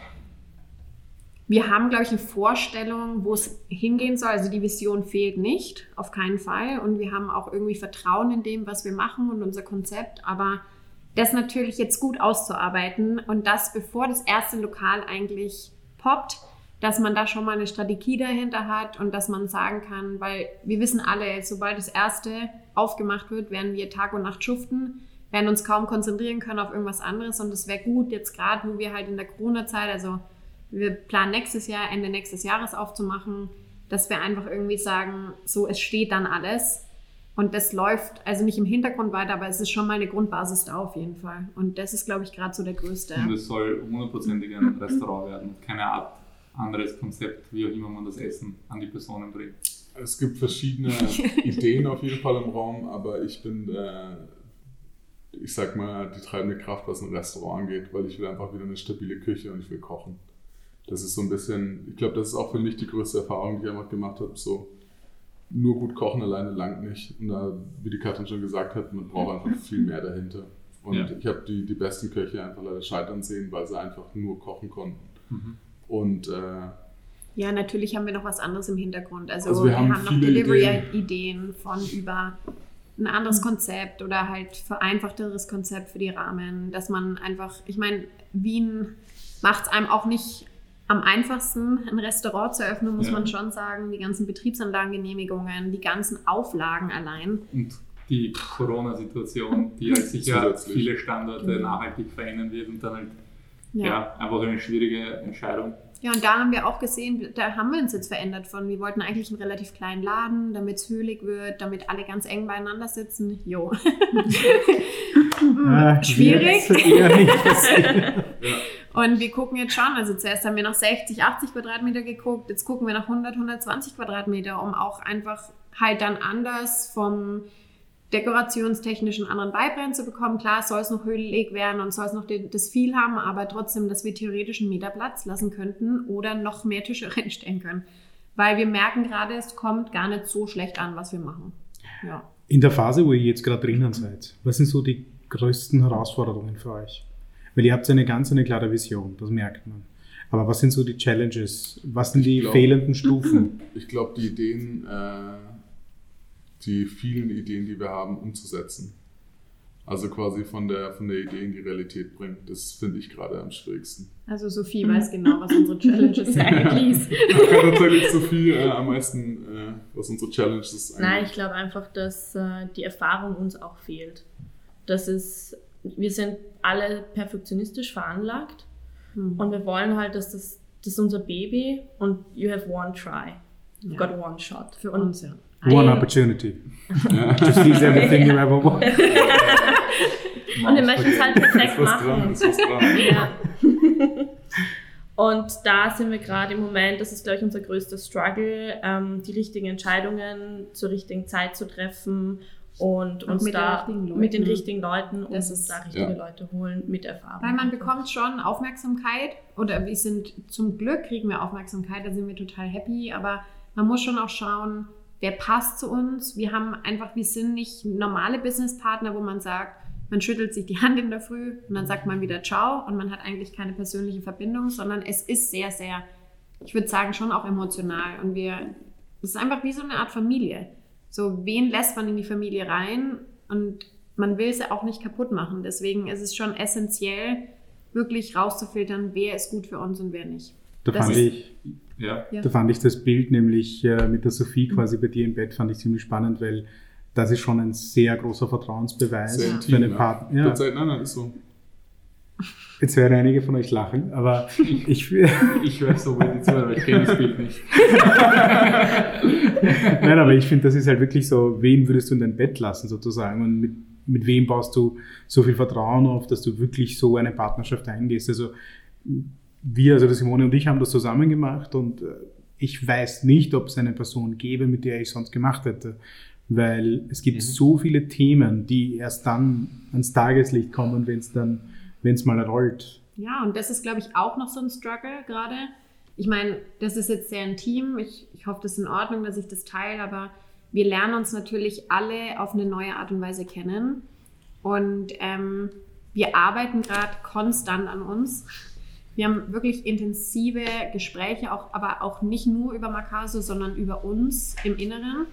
Wir haben, glaube ich, eine Vorstellung, wo es hingehen soll. Also die Vision fehlt nicht, auf keinen Fall. Und wir haben auch irgendwie Vertrauen in dem, was wir machen und unser Konzept. Aber das natürlich jetzt gut auszuarbeiten und das, bevor das erste Lokal eigentlich poppt, dass man da schon mal eine Strategie dahinter hat und dass man sagen kann, weil wir wissen alle, sobald das erste aufgemacht wird, werden wir Tag und Nacht schuften, werden uns kaum konzentrieren können auf irgendwas anderes und es wäre gut, jetzt gerade, wo wir halt in der Corona-Zeit, also wir planen nächstes Jahr, Ende nächstes Jahres aufzumachen, dass wir einfach irgendwie sagen, so, es steht dann alles und das läuft also nicht im Hintergrund weiter, aber es ist schon mal eine Grundbasis da auf jeden Fall. Und das ist, glaube ich, gerade so der größte. Und es soll hundertprozentig ein Restaurant werden, keine Art anderes Konzept, wie auch immer man das Essen an die Personen bringt. Es gibt verschiedene Ideen auf jeden Fall im Raum, aber ich bin, äh, ich sag mal, die treibende Kraft, was ein Restaurant angeht, weil ich will einfach wieder eine stabile Küche und ich will kochen. Das ist so ein bisschen, ich glaube, das ist auch für mich die größte Erfahrung, die ich einfach gemacht habe. So, nur gut kochen alleine langt nicht. Und da, wie die Katrin schon gesagt hat, man braucht einfach viel mehr dahinter. Und ja. ich habe die, die besten Köche einfach leider scheitern sehen, weil sie einfach nur kochen konnten. Mhm. Und äh, ja, natürlich haben wir noch was anderes im Hintergrund. Also, also wir, wir, haben, haben noch Delivery-Ideen von über ein anderes. Konzept oder halt vereinfachteres Konzept für die Rahmen, dass man einfach, ich meine, Wien macht es einem auch nicht am einfachsten, ein Restaurant zu eröffnen, muss ja. man schon sagen. Die ganzen Betriebsanlagengenehmigungen, die ganzen Auflagen allein. Und die Corona-Situation, die halt sicher viele Standorte mhm. nachhaltig verändern wird und dann halt ja. ja. einfach eine schwierige Entscheidung. Ja, und da haben wir auch gesehen, da haben wir uns jetzt verändert von, wir wollten eigentlich einen relativ kleinen Laden, damit es höhlig wird, damit alle ganz eng beieinander sitzen. Jo. ah, Schwierig. Ja. Und wir gucken jetzt schon, also zuerst haben wir nach 60, 80 Quadratmeter geguckt, jetzt gucken wir nach 100, 120 Quadratmeter, um auch einfach halt dann anders vom dekorationstechnischen anderen Vibe zu bekommen. Klar, soll es noch höhlig werden und soll es noch das viel haben, aber trotzdem, dass wir theoretisch einen Meter Platz lassen könnten oder noch mehr Tische reinstellen können. Weil wir merken gerade, es kommt gar nicht so schlecht an, was wir machen. Ja. In der Phase, wo ihr jetzt gerade drinnen seid, was sind so die größten Herausforderungen für euch? Weil ihr habt eine ganz eine klare Vision, das merkt man. Aber was sind so die Challenges? Was sind die glaub, fehlenden Stufen? Ich glaube, die Ideen, äh, die vielen Ideen, die wir haben, umzusetzen. Also quasi von der, von der Idee in die Realität bringen. Das finde ich gerade am schwierigsten. Also Sophie weiß genau, was unsere Challenges eigentlich sind. Ich kann tatsächlich Sophie äh, am meisten, äh, was unsere Challenges eigentlich Nein, ich glaube einfach, dass äh, die Erfahrung uns auch fehlt. Das ist wir sind alle perfektionistisch veranlagt mhm. und wir wollen halt, dass das, das ist unser Baby und you have one try. You've ja. got one shot. Für und uns, ja. One opportunity. Just use everything you ever want. und wir möchten es halt perfekt machen. Ja. Und da sind wir gerade im Moment, das ist, glaube ich, unser größter Struggle, ähm, die richtigen Entscheidungen zur richtigen Zeit zu treffen und uns mit da mit den richtigen Leuten und uns da richtige ja. Leute holen mit Erfahrung. Weil man bekommt schon Aufmerksamkeit oder wir sind zum Glück kriegen wir Aufmerksamkeit, da sind wir total happy, aber man muss schon auch schauen, wer passt zu uns. Wir haben einfach, wir sind nicht normale Businesspartner, wo man sagt, man schüttelt sich die Hand in der Früh und dann sagt man wieder Ciao und man hat eigentlich keine persönliche Verbindung, sondern es ist sehr, sehr, ich würde sagen, schon auch emotional und wir, es ist einfach wie so eine Art Familie. So, wen lässt man in die Familie rein? Und man will sie auch nicht kaputt machen. Deswegen ist es schon essentiell, wirklich rauszufiltern, wer ist gut für uns und wer nicht. Da fand, ich, ja. da fand ich das Bild nämlich äh, mit der Sophie quasi bei dir im Bett, fand ich ziemlich spannend, weil das ist schon ein sehr großer Vertrauensbeweis sehr intim, für einen Partner. Ja. Ja. Nein, nein, ist so. Jetzt werden einige von euch lachen, aber ich. ich höre so wenig zu, aber ich kenne das Bild nicht. Nein, aber ich finde, das ist halt wirklich so, wen würdest du in dein Bett lassen, sozusagen? Und mit, mit wem baust du so viel Vertrauen auf, dass du wirklich so eine Partnerschaft eingehst? Also, wir, also Simone und ich haben das zusammen gemacht und äh, ich weiß nicht, ob es eine Person gäbe, mit der ich sonst gemacht hätte. weil es gibt mhm. so viele Themen, die erst dann ans Tageslicht kommen, wenn es dann, wenn es mal rollt. Ja, und das ist, glaube ich, auch noch so ein Struggle gerade. Ich meine, das ist jetzt sehr intim. Ich, ich hoffe, das ist in Ordnung, dass ich das teile, aber wir lernen uns natürlich alle auf eine neue Art und Weise kennen. Und ähm, wir arbeiten gerade konstant an uns. Wir haben wirklich intensive Gespräche, auch, aber auch nicht nur über Makaso, sondern über uns im Inneren.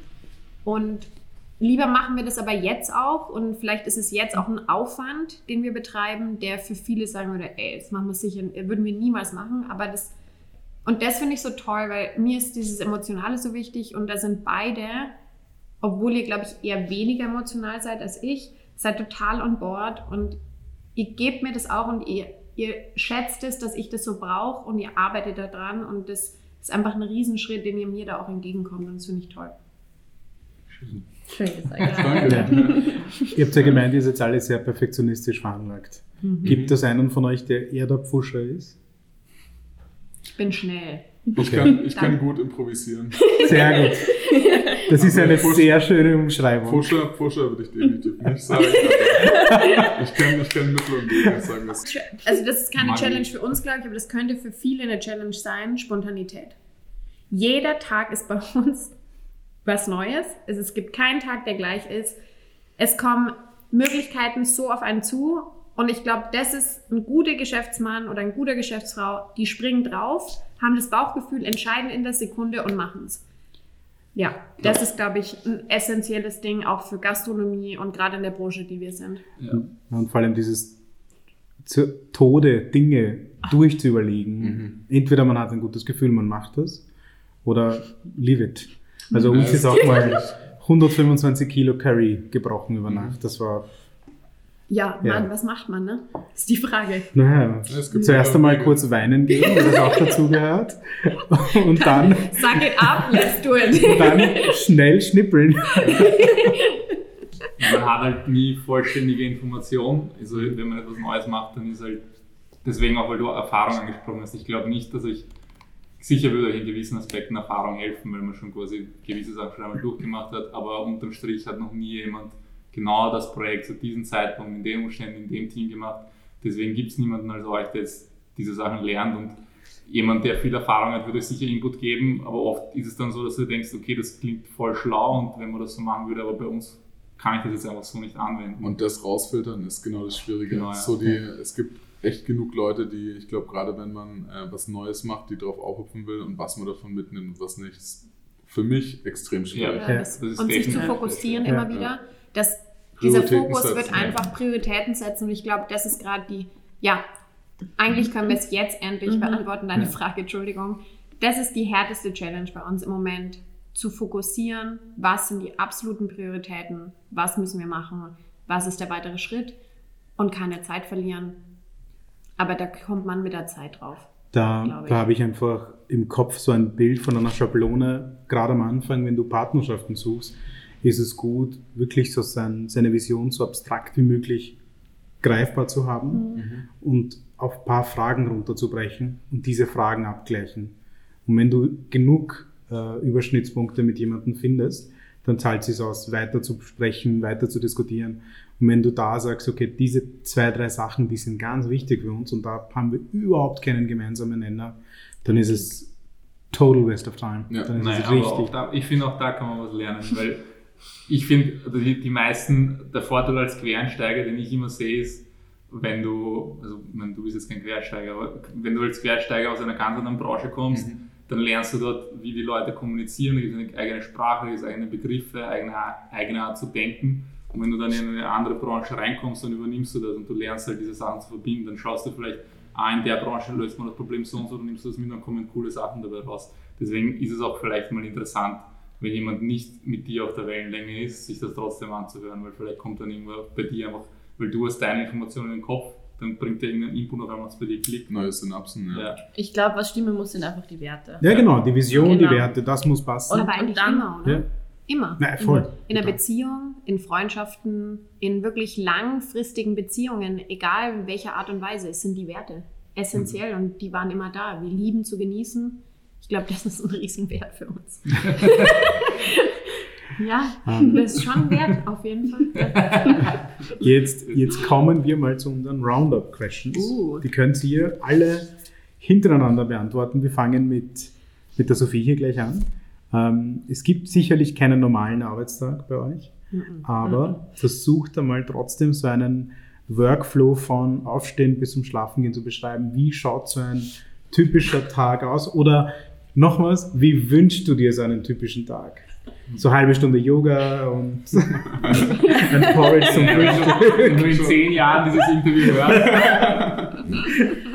Und lieber machen wir das aber jetzt auch und vielleicht ist es jetzt auch ein Aufwand, den wir betreiben, der für viele sagen würde, ey, das machen wir sicher, würden wir niemals machen, aber das und das finde ich so toll, weil mir ist dieses Emotionale so wichtig und da sind beide, obwohl ihr, glaube ich, eher weniger emotional seid als ich, seid total on board und ihr gebt mir das auch und ihr, ihr schätzt es, dass ich das so brauche und ihr arbeitet daran und das ist einfach ein Riesenschritt, den ihr mir da auch entgegenkommt und das finde ich toll. Schön. Gesagt. Ja. Danke. ihr habt ja gemeint, ihr seid alle sehr perfektionistisch veranlagt. Mhm. Gibt es einen von euch, der eher der Pfuscher ist? Ich bin schnell. Ich, kann, ich kann gut improvisieren. Sehr gut. Das ist eine Pfusch, sehr schöne Umschreibung. Pusher, Pusher würde ich definitiv nicht sagen. ich kann, ich kann Mittel und Wege sagen. Das also das ist keine Money. Challenge für uns, glaube ich, aber das könnte für viele eine Challenge sein, Spontanität. Jeder Tag ist bei uns was Neues. Es gibt keinen Tag, der gleich ist. Es kommen Möglichkeiten so auf einen zu und ich glaube, das ist ein guter Geschäftsmann oder eine gute Geschäftsfrau, die springen drauf, haben das Bauchgefühl, entscheiden in der Sekunde und machen es. Ja, das ja. ist, glaube ich, ein essentielles Ding auch für Gastronomie und gerade in der Branche, die wir sind. Ja. Und vor allem dieses zu Tode Dinge durchzuüberlegen. Mhm. Entweder man hat ein gutes Gefühl, man macht das, oder leave it. Also uns ist auch mal 125 Kilo Curry gebrochen über Nacht. Das war ja, Mann, ja. was macht man, ne? Das ist die Frage. Naja, zuerst einmal kurz weinen gehen, das auch dazu gehört. Und dann. Sag it ab, let's do it. Und dann schnell schnippeln. man hat halt nie vollständige Information. Also, wenn man etwas Neues macht, dann ist halt. Deswegen auch, weil du Erfahrung angesprochen hast. Ich glaube nicht, dass ich. Sicher würde euch in gewissen Aspekten Erfahrung helfen, weil man schon quasi gewisse Sachen schon einmal durchgemacht hat, aber unterm Strich hat noch nie jemand genau das Projekt zu diesem Zeitpunkt, in den Umständen, in dem Team gemacht. Deswegen gibt es niemanden als euch, der jetzt diese Sachen lernt und jemand, der viel Erfahrung hat, würde sicher Input geben, aber oft ist es dann so, dass du denkst, okay, das klingt voll schlau und wenn man das so machen würde, aber bei uns kann ich das jetzt einfach so nicht anwenden. Und das rausfiltern ist genau das Schwierige. Genau, ja. so die, es gibt echt genug Leute, die, ich glaube, gerade wenn man äh, was Neues macht, die darauf aufhupfen will und was man davon mitnimmt und was nicht, ist für mich extrem schwierig. Ja, das, das und sich zu fokussieren immer wieder, dass dieser Fokus setzen, wird einfach Prioritäten setzen und ich glaube, das ist gerade die, ja, eigentlich können wir es jetzt endlich mhm. beantworten, deine Frage, Entschuldigung. Das ist die härteste Challenge bei uns im Moment, zu fokussieren, was sind die absoluten Prioritäten, was müssen wir machen, was ist der weitere Schritt und keine Zeit verlieren. Aber da kommt man mit der Zeit drauf. Da, da habe ich einfach im Kopf so ein Bild von einer Schablone, gerade am Anfang, wenn du Partnerschaften suchst ist es gut, wirklich so sein, seine Vision so abstrakt wie möglich greifbar zu haben mhm. und auf ein paar Fragen runterzubrechen und diese Fragen abgleichen. Und wenn du genug äh, Überschnittspunkte mit jemandem findest, dann zahlt es sich aus, weiter zu sprechen, weiter zu diskutieren. Und wenn du da sagst, okay, diese zwei, drei Sachen, die sind ganz wichtig für uns und da haben wir überhaupt keinen gemeinsamen Nenner, dann ist es total waste of time. Ja. Dann ist Nein, es richtig. Da, ich finde auch da kann man was lernen, weil ich finde, also die, die meisten, der Vorteil als Quereinsteiger, den ich immer sehe, ist, wenn du, also meine, du bist jetzt kein Quereinsteiger, aber wenn du als Quereinsteiger aus einer ganz anderen Branche kommst, mhm. dann lernst du dort, wie die Leute kommunizieren, da gibt es eine eigene Sprache, es eigene Begriffe, eigene, eigene Art zu denken. Und wenn du dann in eine andere Branche reinkommst, dann übernimmst du das und du lernst halt diese Sachen zu verbinden. Dann schaust du vielleicht, ah, in der Branche löst man das Problem so und so, dann nimmst du das mit, dann kommen coole Sachen dabei raus. Deswegen ist es auch vielleicht mal interessant, wenn jemand nicht mit dir auf der Wellenlänge ist, sich das trotzdem anzuhören, weil vielleicht kommt dann irgendwo bei dir einfach, weil du hast deine Informationen im Kopf, dann bringt dir irgendein Input auf einmal bei dir Klick. Neue Synapsen, ja. ja. Ich glaube, was stimmen muss, sind einfach die Werte. Ja, genau, die Vision, genau. die Werte, das muss passen. Und, Aber eigentlich dann, immer, oder? Ja. Immer. Nein, voll. In, in einer Beziehung, in Freundschaften, in wirklich langfristigen Beziehungen, egal in welcher Art und Weise, es sind die Werte essentiell mhm. und die waren immer da. Wir lieben zu genießen, ich glaube, das ist ein Riesenwert für uns. Ja, ähm. das ist schon wert, auf jeden Fall. Jetzt, jetzt kommen wir mal zu unseren Roundup-Questions. Uh. Die könnt ihr alle hintereinander beantworten. Wir fangen mit, mit der Sophie hier gleich an. Ähm, es gibt sicherlich keinen normalen Arbeitstag bei euch, mhm. aber mhm. versucht einmal trotzdem so einen Workflow von Aufstehen bis zum Schlafengehen zu beschreiben. Wie schaut so ein typischer Tag aus? Oder nochmals, wie wünschst du dir so einen typischen Tag? So eine halbe Stunde Yoga und ein Porridge zum Frühstück. Wenn du in zehn Jahren dieses Interview hörst.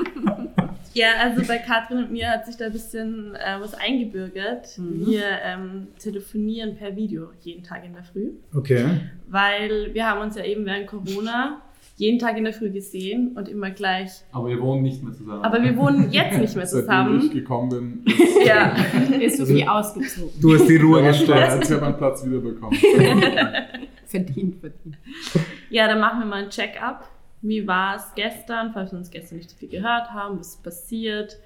Ja, also bei Katrin und mir hat sich da ein bisschen äh, was eingebürgert. Mhm. Wir ähm, telefonieren per Video jeden Tag in der Früh. Okay. Weil wir haben uns ja eben während Corona jeden Tag in der Früh gesehen und immer gleich. Aber wir wohnen nicht mehr zusammen. Aber wir wohnen jetzt nicht mehr zusammen. Seitdem ich gekommen bin, ist, ja. ist Sophie ausgezogen. Du hast die Ruhe gesteuert. Ich habe meinen Platz wiederbekommen. verdient, verdient. Ja, dann machen wir mal ein Check-up wie war es gestern, falls wir uns gestern nicht so viel gehört haben, was ist passiert,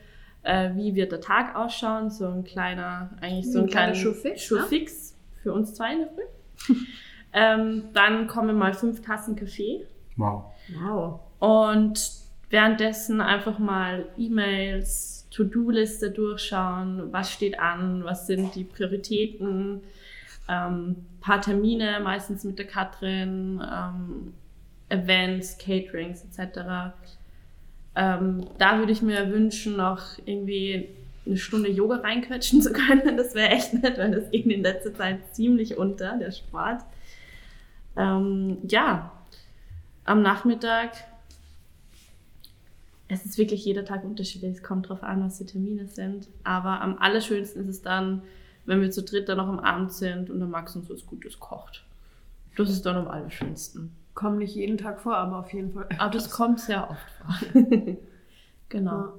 äh, wie wird der Tag ausschauen, so ein kleiner, eigentlich so ein, ein kleiner Schuhfix, Schuhfix ja? für uns zwei in der Früh. ähm, dann kommen mal fünf Tassen Kaffee. Wow. Wow. Und währenddessen einfach mal E-Mails, To-Do-Liste durchschauen, was steht an, was sind die Prioritäten, ähm, paar Termine, meistens mit der Katrin, ähm, Events, Caterings etc. Ähm, da würde ich mir wünschen, noch irgendwie eine Stunde Yoga reinquetschen zu können. Das wäre echt nett, weil das ging in letzter Zeit ziemlich unter, der Sport. Ähm, ja, am Nachmittag, es ist wirklich jeder Tag unterschiedlich. Es kommt darauf an, was die Termine sind. Aber am allerschönsten ist es dann, wenn wir zu dritt dann noch am Abend sind und der Max uns was Gutes kocht. Das ist dann am allerschönsten. Kommt nicht jeden Tag vor, aber auf jeden Fall. Aber das kommt sehr oft vor. genau.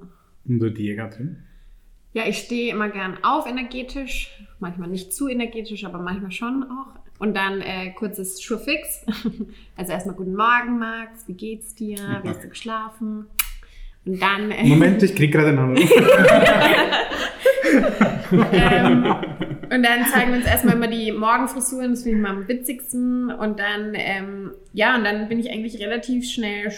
Und bei dir, Katrin? Ja, ich stehe immer gern auf energetisch, manchmal nicht zu energetisch, aber manchmal schon auch. Und dann äh, kurzes Schurfix. Also erstmal guten Morgen, Max, wie geht's dir? Wie hast du geschlafen? Und dann. Äh, Moment, ich krieg gerade einen Anruf. ähm, und dann zeigen wir uns erstmal immer die Morgenfrisuren, das finde ich mal am witzigsten. Und dann, ähm, ja, und dann bin ich eigentlich relativ schnell.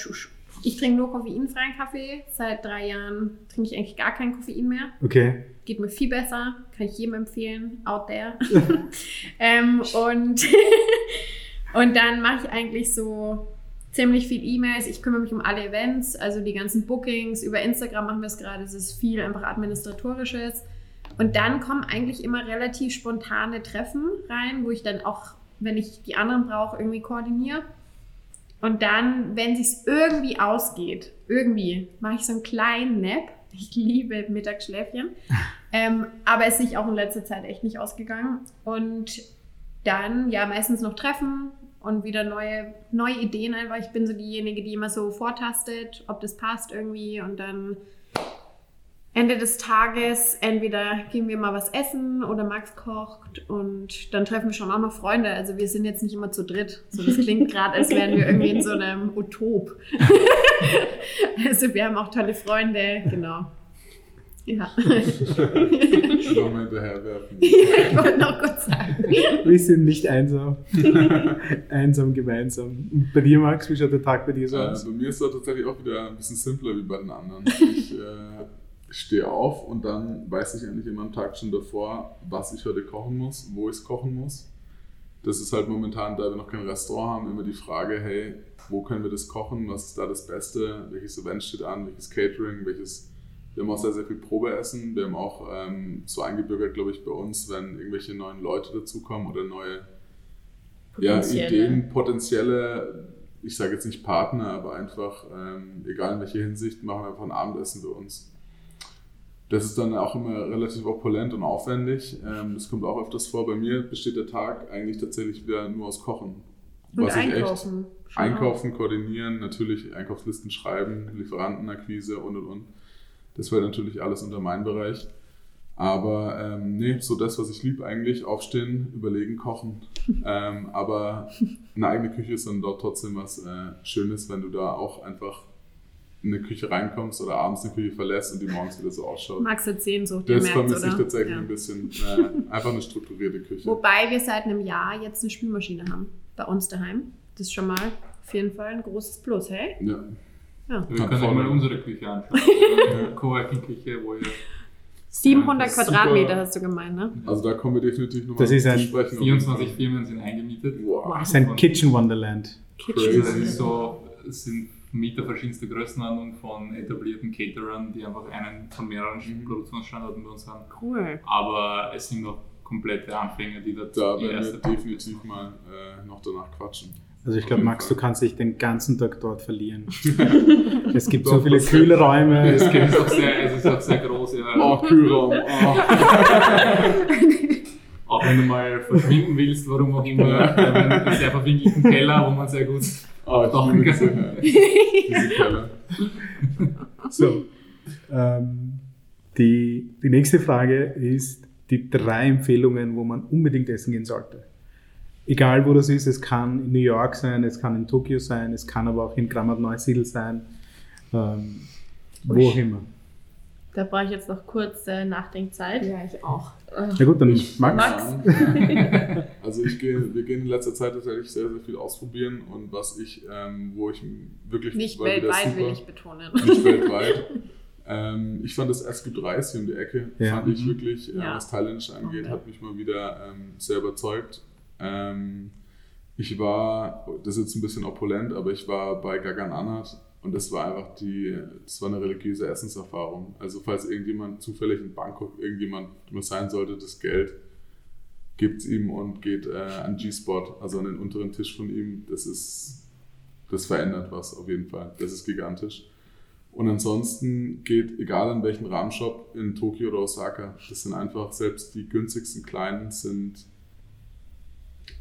Ich trinke nur koffeinfreien Kaffee. Seit drei Jahren trinke ich eigentlich gar kein Koffein mehr. Okay. Geht mir viel besser. Kann ich jedem empfehlen. Out there. ähm, und, und dann mache ich eigentlich so ziemlich viel E-Mails. Ich kümmere mich um alle Events, also die ganzen Bookings. Über Instagram machen wir es gerade. Es ist viel einfach administratorisches. Und dann kommen eigentlich immer relativ spontane Treffen rein, wo ich dann auch, wenn ich die anderen brauche, irgendwie koordiniere. Und dann, wenn es irgendwie ausgeht, irgendwie mache ich so einen kleinen Nap. Ich liebe Mittagsschläfchen. ähm, aber es ist sich auch in letzter Zeit echt nicht ausgegangen. Und dann, ja, meistens noch Treffen und wieder neue, neue Ideen einfach. Ich bin so diejenige, die immer so vortastet, ob das passt irgendwie und dann Ende des Tages entweder gehen wir mal was essen oder Max kocht und dann treffen wir schon auch noch Freunde. Also wir sind jetzt nicht immer zu dritt. So, das klingt gerade, als wären wir irgendwie in so einem Utop. also wir haben auch tolle Freunde, genau. Ja. Nochmal hinterherwerfen. ich wollte noch kurz sagen. Wir sind nicht einsam. einsam gemeinsam. Und bei dir, Max, wie schaut der Tag bei dir so aus? Äh, bei mir ist er tatsächlich auch wieder ein bisschen simpler wie bei den anderen. Ich äh, stehe auf und dann weiß ich eigentlich immer am Tag schon davor, was ich heute kochen muss, wo ich es kochen muss. Das ist halt momentan, da wir noch kein Restaurant haben, immer die Frage, hey, wo können wir das kochen, was ist da das Beste, welches Event steht an, welches Catering, welches... Wir haben auch sehr, sehr viel Probeessen. Wir haben auch ähm, so eingebürgert, glaube ich, bei uns, wenn irgendwelche neuen Leute dazukommen oder neue ja, Ideen, potenzielle, ich sage jetzt nicht Partner, aber einfach, ähm, egal in welcher Hinsicht, machen wir einfach ein Abendessen bei uns. Das ist dann auch immer relativ opulent und aufwendig. Ähm, das kommt auch öfters vor. Bei mir besteht der Tag eigentlich tatsächlich wieder nur aus Kochen. Und was einkaufen. Ich echt einkaufen, koordinieren, natürlich Einkaufslisten schreiben, Lieferantenakquise und und und. Das wäre natürlich alles unter meinem Bereich. Aber ähm, nee, so das, was ich liebe eigentlich, aufstehen, überlegen, kochen. ähm, aber eine eigene Küche ist dann dort trotzdem was äh, Schönes, wenn du da auch einfach in eine Küche reinkommst oder abends eine Küche verlässt und die morgens wieder so ausschaut. Magst du 10 so, das vermisse ich tatsächlich ja. ein bisschen. Äh, einfach eine strukturierte Küche. Wobei wir seit einem Jahr jetzt eine Spülmaschine haben bei uns daheim. Das ist schon mal auf jeden Fall ein großes Plus, hey? Ja. ja. Wir können ja mal unsere Küche anschauen. eine Coworking-Küche, wo ihr 700 ja, Quadratmeter super. hast du gemeint, ne? Also da kommen wir definitiv nochmal zu sprechen. 24 Firmen sind eingemietet. Wow. Das ist ein Kitchen Wonderland. Kitchen Das ist so, sind Mieter verschiedenster Größenordnung von etablierten Caterern, die einfach einen von mehreren mhm. Produktionsstandorten bei uns haben. Cool. Aber es sind noch komplette Anfänger, die da Da werden wir definitiv mal äh, noch danach quatschen. Also ich glaube, Max, du kannst dich den ganzen Tag dort verlieren. es gibt so viele kühle Räume. Es, ist auch sehr, es ist auch sehr groß. Ja. Oh, Kühlraum. Oh. auch wenn du mal verschwinden willst, warum auch immer. Ja. Ein sehr verwinkelten Keller, wo man sehr gut oh, tauchen kann. Diese Keller. So. Ähm, die, die nächste Frage ist die drei Empfehlungen, wo man unbedingt essen gehen sollte egal wo das ist, es kann in New York sein, es kann in Tokio sein, es kann aber auch in Grammat Neusiedl sein, ähm, wo auch immer. Da brauche ich jetzt noch kurz äh, Nachdenkzeit. Ja, ich auch. Na gut, dann ich, Max. Max. also ich gehe, wir gehen in letzter Zeit tatsächlich sehr, sehr viel ausprobieren und was ich, ähm, wo ich wirklich... Nicht weltweit super, will ich betonen. Nicht weltweit. Ähm, ich fand das SQ30 um die Ecke, ja. fand ich wirklich, äh, ja. was Thailändisch angeht, okay. hat mich mal wieder ähm, sehr überzeugt. Ähm, ich war, das ist jetzt ein bisschen opulent, aber ich war bei Gagan Anat und das war einfach die, das war eine religiöse Essenserfahrung. Also falls irgendjemand zufällig in Bangkok, irgendjemand nur sein sollte, das Geld gibt ihm und geht äh, an G-Spot, also an den unteren Tisch von ihm. Das ist, das verändert was auf jeden Fall. Das ist gigantisch. Und ansonsten geht, egal in welchen Rahmenshop, in Tokio oder Osaka, das sind einfach selbst die günstigsten kleinen sind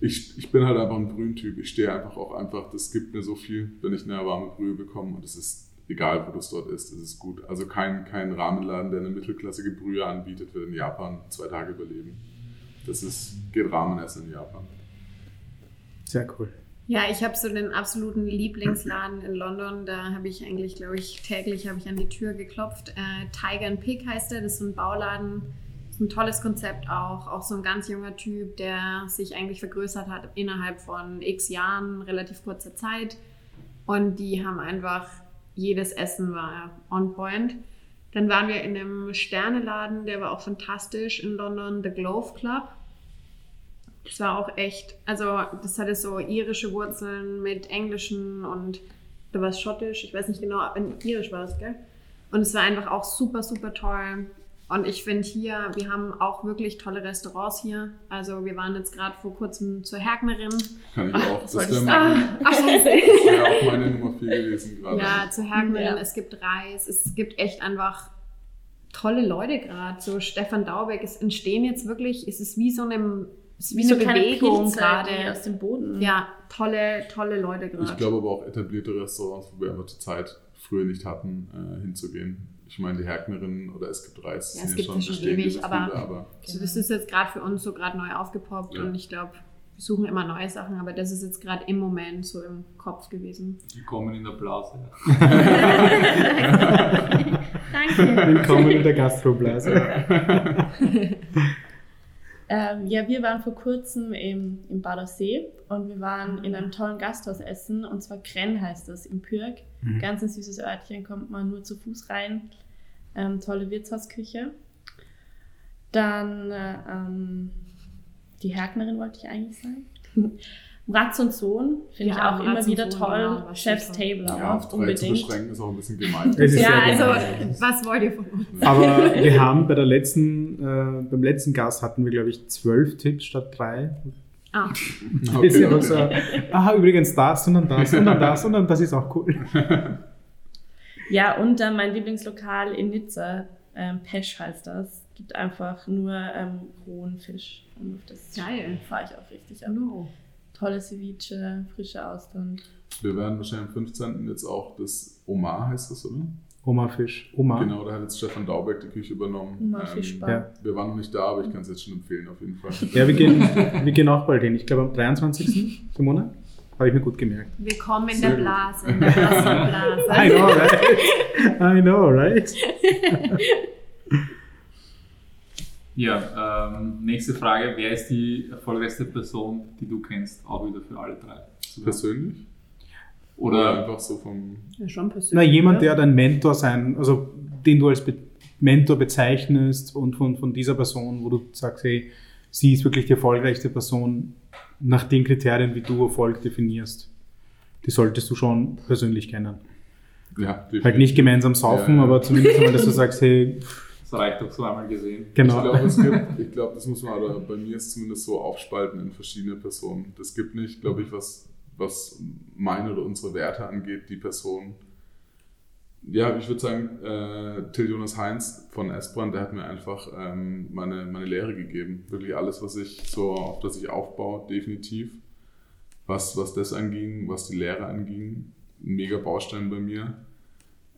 ich, ich bin halt einfach ein Brühentyp. Ich stehe einfach auch einfach, das gibt mir so viel, wenn ich eine warme Brühe bekomme und es ist egal, wo du es dort isst, es ist gut. Also kein, kein Rahmenladen, der eine mittelklassige Brühe anbietet, wird in Japan zwei Tage überleben. Das ist, geht Ramenessen in Japan. Sehr cool. Ja, ich habe so den absoluten Lieblingsladen in London. Da habe ich eigentlich, glaube ich, täglich habe ich an die Tür geklopft. Äh, Tiger and Pig heißt der. Das ist so ein Bauladen ein tolles Konzept auch. Auch so ein ganz junger Typ, der sich eigentlich vergrößert hat innerhalb von x Jahren, relativ kurzer Zeit. Und die haben einfach, jedes Essen war on point. Dann waren wir in einem Sterneladen, der war auch fantastisch in London, The Glove Club. Das war auch echt, also das hatte so irische Wurzeln mit englischen und da war es schottisch, ich weiß nicht genau, irisch war es, gell? Und es war einfach auch super, super toll. Und ich finde hier, wir haben auch wirklich tolle Restaurants hier. Also wir waren jetzt gerade vor kurzem zur Herknerin. Kann ich auch. Das wäre meine, ah, wär auch meine Nummer 4 gewesen gerade. Ja, zur Herknerin. Ja. Es gibt Reis. Es gibt echt einfach tolle Leute gerade. So Stefan Daubeck. Es entstehen jetzt wirklich, es ist wie so eine wie, wie so eine Bewegung gerade aus dem Boden. Ja, tolle, tolle Leute gerade. Ich glaube aber auch etablierte Restaurants, wo wir einfach zur Zeit früher nicht hatten, äh, hinzugehen ich meine, die Herknerin oder es gibt Reis. Ja, es gibt ja schon ewig, aber, Betriebe, aber also das ist jetzt gerade für uns so gerade neu aufgepoppt ja. und ich glaube, wir suchen immer neue Sachen, aber das ist jetzt gerade im Moment so im Kopf gewesen. Willkommen in der Blase. Danke. Willkommen in der Gastroblase. ähm, ja, wir waren vor kurzem im, im Badersee und wir waren in einem tollen Gasthaus essen und zwar Krenn heißt das, im Pürg. Mhm. Ganz ein süßes Örtchen, kommt man nur zu Fuß rein. Ähm, tolle Wirtshausküche. Dann äh, ähm, die Herknerin wollte ich eigentlich sagen. Ratz und Sohn finde ja, ich auch immer wieder Sohn, toll. Genau, Chef's Table auch ja, auf unbedingt. zu beschränken ist auch ein bisschen gemein. ja, also was wollt ihr von uns? Aber wir haben bei der letzten, äh, beim letzten Gast hatten wir glaube ich zwölf Tipps statt drei. Ah. Okay, ist ja so, aha, übrigens das und dann das und dann das und dann das ist auch cool. Ja, und dann mein Lieblingslokal in Nizza, ähm, Pesch heißt das. Gibt einfach nur ähm, rohen Fisch. Und auf das Geil. fahre ich auch richtig an. No. Tolle Ceviche, frische Austern. Wir werden wahrscheinlich am 15. jetzt auch das Omar heißt das, oder? Oma Fisch. Oma. Genau, da hat jetzt Stefan Daubeck die Küche übernommen. Oma ähm. Ja. Wir waren noch nicht da, aber ich kann es jetzt schon empfehlen, auf jeden Fall. Ja, wir gehen, wir gehen auch bald hin. Ich glaube am 23. im Monat. Habe ich mir gut gemerkt. Willkommen in Sehr der gut. Blase, in der Blassenblase. I know, right? I know, right? Ja, ähm, nächste Frage. Wer ist die erfolgreichste Person, die du kennst? Auch wieder für alle drei. Persönlich? Oder Oder einfach so vom. Ja, schon Na, persönlich. jemand, oder? der dein Mentor sein, also den du als Be Mentor bezeichnest und von, von dieser Person, wo du sagst, hey, sie ist wirklich die erfolgreichste Person nach den Kriterien, wie du Erfolg definierst. Die solltest du schon persönlich kennen. Ja, definitiv. Halt nicht gemeinsam saufen, Ja, ja. aber zumindest einmal, dass du sagst, hey, das reicht doch so einmal gesehen. genau. Ich glaube, es gibt, ich glaube, das muss man, oder bei mir ist zumindest so aufspalten in verschiedene Personen. Das gibt nicht, glaube ich, was, was meine oder unsere Werte angeht, die Person. Ja, ich würde sagen, äh, Till Jonas Heinz von Esbrand, der hat mir einfach ähm, meine, meine Lehre gegeben. Wirklich alles, was ich so, auf das ich aufbaue, definitiv. Was, was das anging, was die Lehre anging, ein mega Baustein bei mir.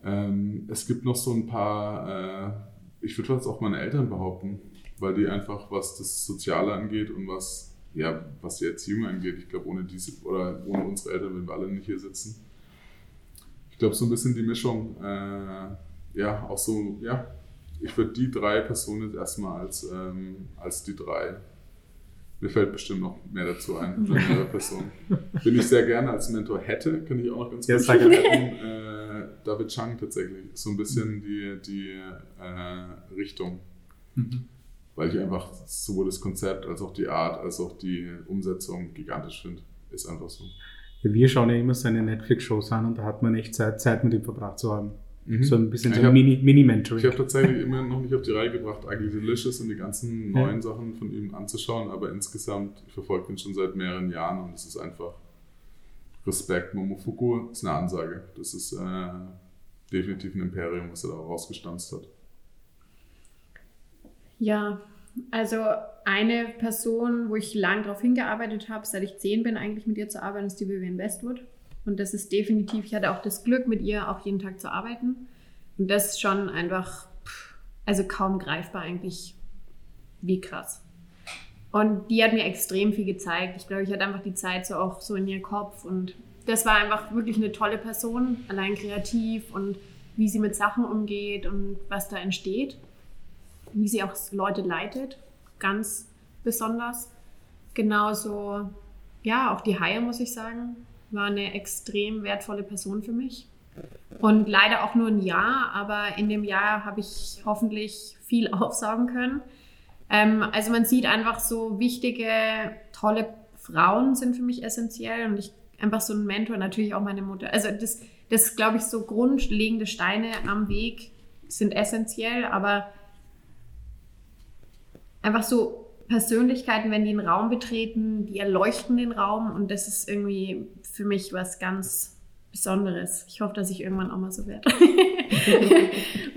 Ähm, es gibt noch so ein paar, äh, ich würde fast auch meine Eltern behaupten, weil die einfach, was das Soziale angeht und was, ja, was die Erziehung angeht, ich glaube, ohne diese oder ohne unsere Eltern würden wir alle nicht hier sitzen. Ich glaube, so ein bisschen die Mischung, äh, ja, auch so, ja, ich würde die drei Personen jetzt erstmal als, ähm, als die drei. Mir fällt bestimmt noch mehr dazu ein, von mehrere Personen. Bin ich sehr gerne als Mentor hätte, kann ich auch noch ganz Ja, kurz sag hätten. Äh, David Chang tatsächlich. So ein bisschen die, die äh, Richtung. Mhm. Weil ich einfach sowohl das Konzept als auch die Art, als auch die Umsetzung gigantisch finde. Ist einfach so. Ja, wir schauen ja immer seine Netflix-Shows an und da hat man echt Zeit, Zeit mit ihm verbracht zu haben. Mhm. So ein bisschen Ich so ein hab- Mini- Ich habe Mini-Mentoring. tatsächlich immer noch nicht auf die Reihe gebracht, eigentlich Delicious und die ganzen Ja. neuen Sachen von ihm anzuschauen, aber insgesamt, ich verfolge ihn schon seit mehreren Jahren und es ist einfach Respekt. Momofuku ist eine Ansage. Das ist äh, definitiv ein Imperium, was er da rausgestanzt hat. Ja, also eine Person, wo ich lang darauf hingearbeitet habe, seit ich zehn bin, eigentlich mit ihr zu arbeiten, ist die Vivian Westwood. Und das ist definitiv, ich hatte auch das Glück, mit ihr auch jeden Tag zu arbeiten. Und das ist schon einfach, also kaum greifbar eigentlich, wie krass. Und die hat mir extrem viel gezeigt. Ich glaube, ich hatte einfach die Zeit so auch so in ihr Kopf. Und das war einfach wirklich eine tolle Person, allein kreativ und wie sie mit Sachen umgeht und was da entsteht wie sie auch Leute leitet, ganz besonders. Genauso, ja, auch die Haie, muss ich sagen, war eine extrem wertvolle Person für mich. Und leider auch nur ein Jahr, aber in dem Jahr habe ich hoffentlich viel aufsaugen können. Ähm, also man sieht einfach so wichtige, tolle Frauen sind für mich essentiell und ich einfach so ein Mentor, natürlich auch meine Mutter. Also das, das glaube ich, so grundlegende Steine am Weg sind essentiell, aber einfach so Persönlichkeiten, wenn die einen Raum betreten, die erleuchten den Raum und das ist irgendwie für mich was ganz Besonderes. Ich hoffe, dass ich irgendwann auch mal so werde.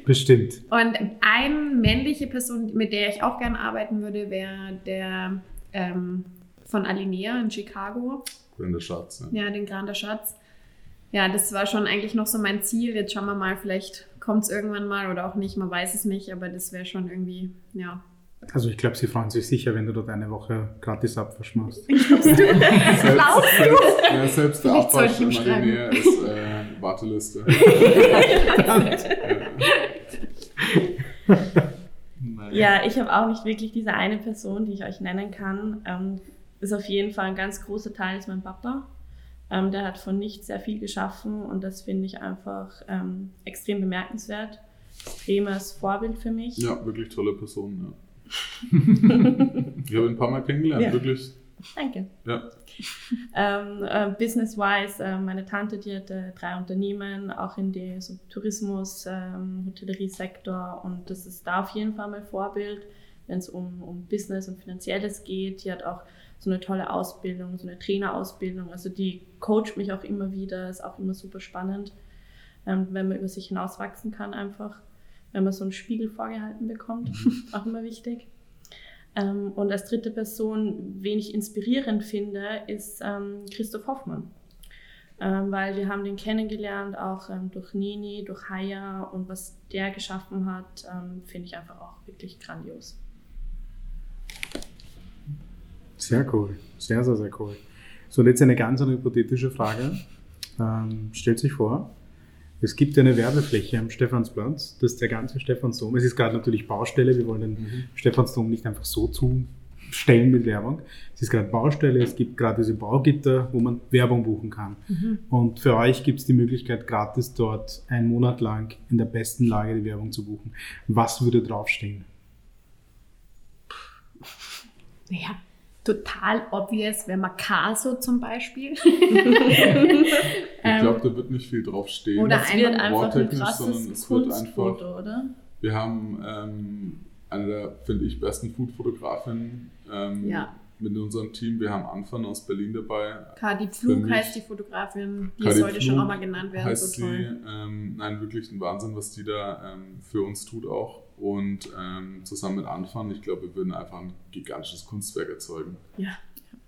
Bestimmt. und eine männliche Person, mit der ich auch gerne arbeiten würde, wäre der ähm, von Alinea in Chicago. Brenda Schatz. Ja. Ja, den Grander Schatz. Ja, das war schon eigentlich noch so mein Ziel. Jetzt schauen wir mal, vielleicht kommt es irgendwann mal oder auch nicht, man weiß es nicht, aber das wäre schon irgendwie, ja. Also ich glaube, sie freuen sich sicher, wenn du dort eine Woche gratis Abwasch machst. Selbst, selbst, ja, selbst der Abwasch in. Marinea ist äh, Warteliste. Ja, ich habe auch nicht wirklich diese eine Person, die ich euch nennen kann. Ähm, ist auf jeden Fall ein ganz großer Teil, ist mein Papa. Ähm, der hat von nichts sehr viel geschaffen und das finde ich einfach ähm, extrem bemerkenswert. Extremes Vorbild für mich. Ja, wirklich tolle Person. Ja. ich habe ein paar Mal kennengelernt, Ja. wirklich. Danke. Ja. Ähm, äh, Business-wise, äh, meine Tante, die hatte drei Unternehmen, auch in dem so Tourismus, ähm, Hotelleriesektor und das ist da auf jeden Fall mein Vorbild, wenn es um, um Business und Finanzielles geht. Die hat auch so eine tolle Ausbildung, so eine Trainerausbildung, also die coacht mich auch immer wieder, ist auch immer super spannend, ähm, wenn man über sich hinauswachsen kann einfach, wenn man so einen Spiegel vorgehalten bekommt, auch immer wichtig. Ähm, und als dritte Person, wen ich inspirierend finde, ist ähm, Christoph Hoffmann. Ähm, weil wir haben den kennengelernt, auch ähm, durch Nini, durch Haya und was der geschaffen hat, ähm, finde ich einfach auch wirklich grandios. Sehr cool. Sehr, sehr, sehr cool. So, jetzt eine ganz eine hypothetische Frage. Ähm, stellt sich vor, es gibt eine Werbefläche am Stephansplatz, das ist der ganze Stephansdom. Es ist gerade natürlich Baustelle, wir wollen den mhm. Stephansdom nicht einfach so zustellen mit Werbung. Es ist gerade Baustelle, es gibt gerade diese Baugitter, wo man Werbung buchen kann. Mhm. Und für euch gibt es die Möglichkeit, gratis dort einen Monat lang in der besten Lage die Werbung zu buchen. Was würde draufstehen? Naja, total obvious wäre Macaso zum Beispiel. ich glaube, da wird nicht viel draufstehen. Oder es wird einfach ein krasses es wird einfach, oder? Wir haben ähm, eine der, finde ich, besten Foodfotografinnen ähm, ja. mit unserem Team. Wir haben Anfang aus Berlin dabei. Kadi Pflug heißt die Fotografin, die Kadi sollte Pflug schon auch mal genannt werden. Heißt so toll. Sie, ähm, nein, wirklich ein Wahnsinn, was die da ähm, für uns tut auch und ähm, zusammen mit Anfang, ich glaube, wir würden einfach ein gigantisches Kunstwerk erzeugen. Ja.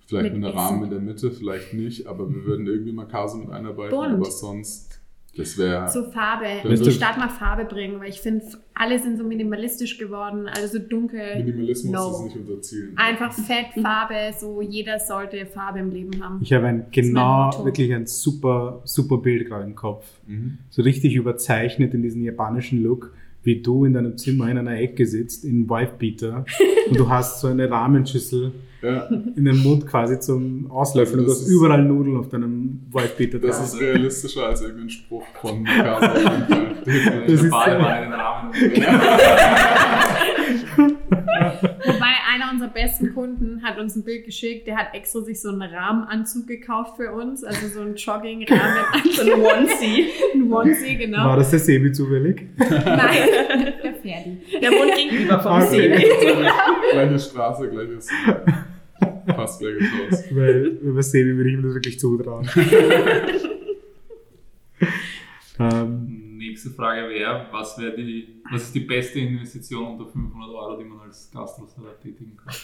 Vielleicht mit, mit einem Rahmen in der Mitte, vielleicht nicht, aber wir würden irgendwie Makase mit einarbeiten, Bunt. aber sonst, das wäre... So Farbe, ich die Stadt mal Farbe bringen, weil ich finde, alle sind so minimalistisch geworden, alle so dunkel. Minimalismus no. ist nicht unser Ziel. Einfach Fett, Farbe, so jeder sollte Farbe im Leben haben. Ich habe ein genau, wirklich ein super, super Bild gerade im Kopf. Mhm. So richtig überzeichnet in diesem japanischen Look wie du in deinem Zimmer in einer Ecke sitzt, in Wifebeater, und du hast so eine Rahmenschüssel ja. in den Mund quasi zum Auslöffeln also und du hast überall Nudeln auf deinem Wifebeater Das ist realistischer als irgendein Spruch von Mikasa. das ist Ball einen Rahmen. Einer unserer besten Kunden hat uns ein Bild geschickt, der hat extra sich so einen Rahmenanzug gekauft für uns, also so einen Jogging-Rahmenanzug. so ein Onesie. ein Onesie, genau. War das der Sebi zufällig? Nein, der Ferdi. Der wohnt gegenüber vom okay. Sebi. Gleiche Straße, gleiches... Fast gleiches Haus. Weil über Sebi würde ich mir das wirklich zutrauen. ähm, nächste Frage wäre, was, wär die, was ist die beste Investition unter 500 Euro, die man als Gastro-Startup tätigen kann?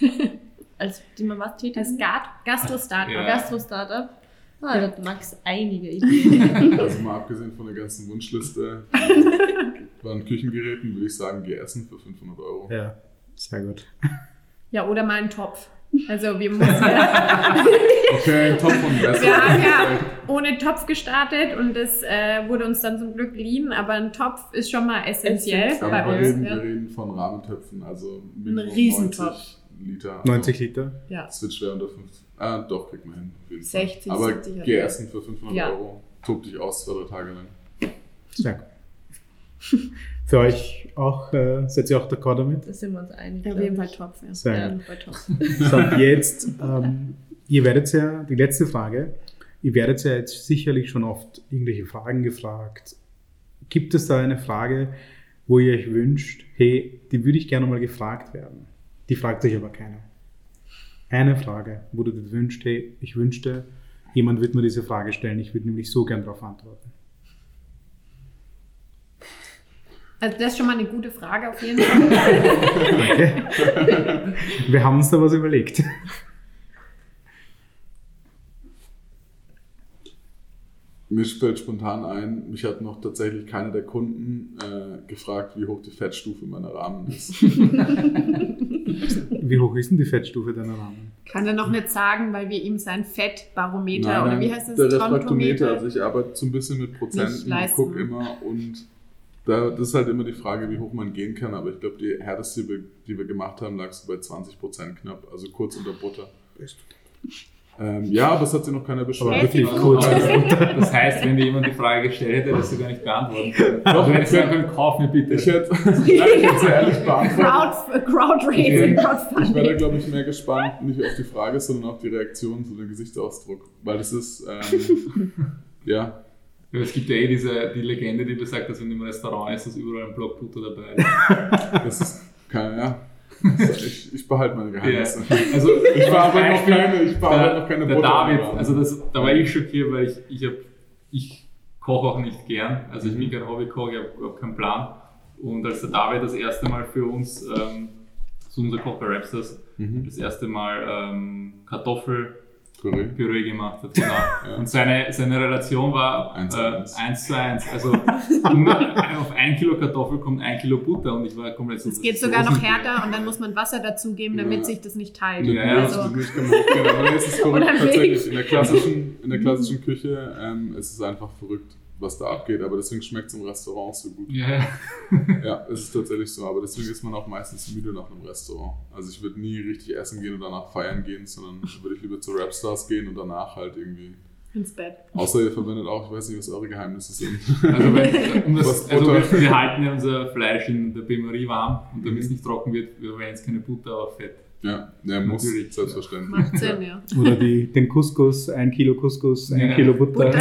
als die man was tätigen? Als Gastro-Startup. Ja. Gastro-Startup. Ah, da hat Max einige Ideen. Also mal abgesehen von der ganzen Wunschliste waren Küchengeräten, würde ich sagen, geessen für 500 Euro. Ja, sehr gut. Ja, oder mal einen Topf. Also wir mussten ja, Okay, Topf und Messer. Wir haben ja ohne Topf gestartet und das äh, wurde uns dann zum Glück liehen, aber ein Topf ist schon mal essentiell aber bei wir uns. Reden, ja. Wir reden von Rahmentöpfen, also ein Riesentopf. Liter. 90 Liter? Ja. Das wird schwer unter 50. Ah, doch, kriegt man hin. 60, Aber 70 geh essen für 500 ja. Euro. Tob dich aus zwei, drei Tage lang. Sehr gut. Für euch auch, äh, seid ihr auch d'accord damit? Da sind wir uns einig. Auf jeden Fall Topf, ja. Sehr ja, Topf. So, jetzt, ähm, ihr werdet ja, die letzte Frage, ihr werdet ja jetzt sicherlich schon oft irgendwelche Fragen gefragt. Gibt es da eine Frage, wo ihr euch wünscht, hey, die würde ich gerne mal gefragt werden? Die fragt sich aber keiner. Eine Frage, wo du dir wünschst, hey, ich wünschte, jemand wird mir diese Frage stellen, ich würde nämlich so gern darauf antworten. Also das ist schon mal eine gute Frage auf jeden Fall. Danke. Wir haben uns da was überlegt. Mir fällt spontan ein, mich hat noch tatsächlich keiner der Kunden äh, gefragt, wie hoch die Fettstufe meiner Rahmen ist. wie hoch ist denn die Fettstufe deiner Rahmen? Kann er noch nicht sagen, weil wir ihm sein Fettbarometer nein, nein, oder wie heißt das? Der Refraktometer, also ich arbeite so ein bisschen mit Prozenten und gucke immer und da, das ist halt immer die Frage, wie hoch man gehen kann, aber ich glaube, die härteste, die wir, die wir gemacht haben, lag so bei 20% knapp, also kurz unter Butter. Best. Ähm, ja, aber es hat sich noch keiner beschwert. Aber wirklich kurz. Das heißt, wenn dir jemand die Frage gestellt hätte, dass du gar nicht beantworten können. Doch, wenn ich sagen können, kauf mir bitte. Ich hätte, nein, ich hätte sehr ehrlich beantwortet. Crowd, Crowdraising, Crowdfunding. Ich wäre da, glaube ich, mehr gespannt, nicht auf die Frage, sondern auf die Reaktion, so den Gesichtsausdruck. Weil das ist, ähm, ja. Es gibt ja eh diese die Legende, die besagt, dass wenn du im Restaurant ist, dass überall ein Blockbutter dabei ist. Das ist, keine, ja. Ich, ich behalte meine Geheimnisse. Ja. Also ich aber noch keine, ich der, noch keine Der David, also das, da war ich schockiert, weil ich, ich, hab, ich koche auch nicht gern. Also ich bin kein Hobbykoch, ich habe überhaupt keinen Plan. Und als der David das erste Mal für uns, ähm, so unser Koch bei Rapsters, mhm. das erste Mal ähm, Kartoffel Püree. Püree gemacht hat. Genau. Ja. Und seine, seine Relation war Eins zu äh, eins. 1 zu 1. Also auf ein Kilo Kartoffel kommt ein Kilo Butter und ich war komplett so. Es geht sogar noch härter und dann muss man Wasser dazugeben, damit Ja. sich das nicht teilt. Ja, ja, das also, wird nicht gemacht. Genau, aber es ist verrückt Oder tatsächlich. In der klassischen, in der klassischen Küche ähm, ist es einfach verrückt, was da abgeht. Aber deswegen schmeckt es im Restaurant so gut. Ja, ja. Es ist tatsächlich so. Aber deswegen ist man auch meistens müde nach einem Restaurant. Also ich würde nie richtig essen gehen und danach feiern gehen, sondern würde ich lieber zu Rapstars gehen und danach halt irgendwie. ins Bett. Außer ihr verwendet auch, ich weiß nicht, was eure Geheimnisse sind. Also, wenn, um das, also wir, wir halten ja unser Fleisch in der Bain-Marie warm und damit es nicht trocken wird, wir verwenden jetzt keine Butter, aber Fett. Ja, der muss, Natürlich. selbstverständlich. Macht Sinn, ja. Oder die, den Couscous, ein Kilo Couscous, ein Ja. Kilo Butter.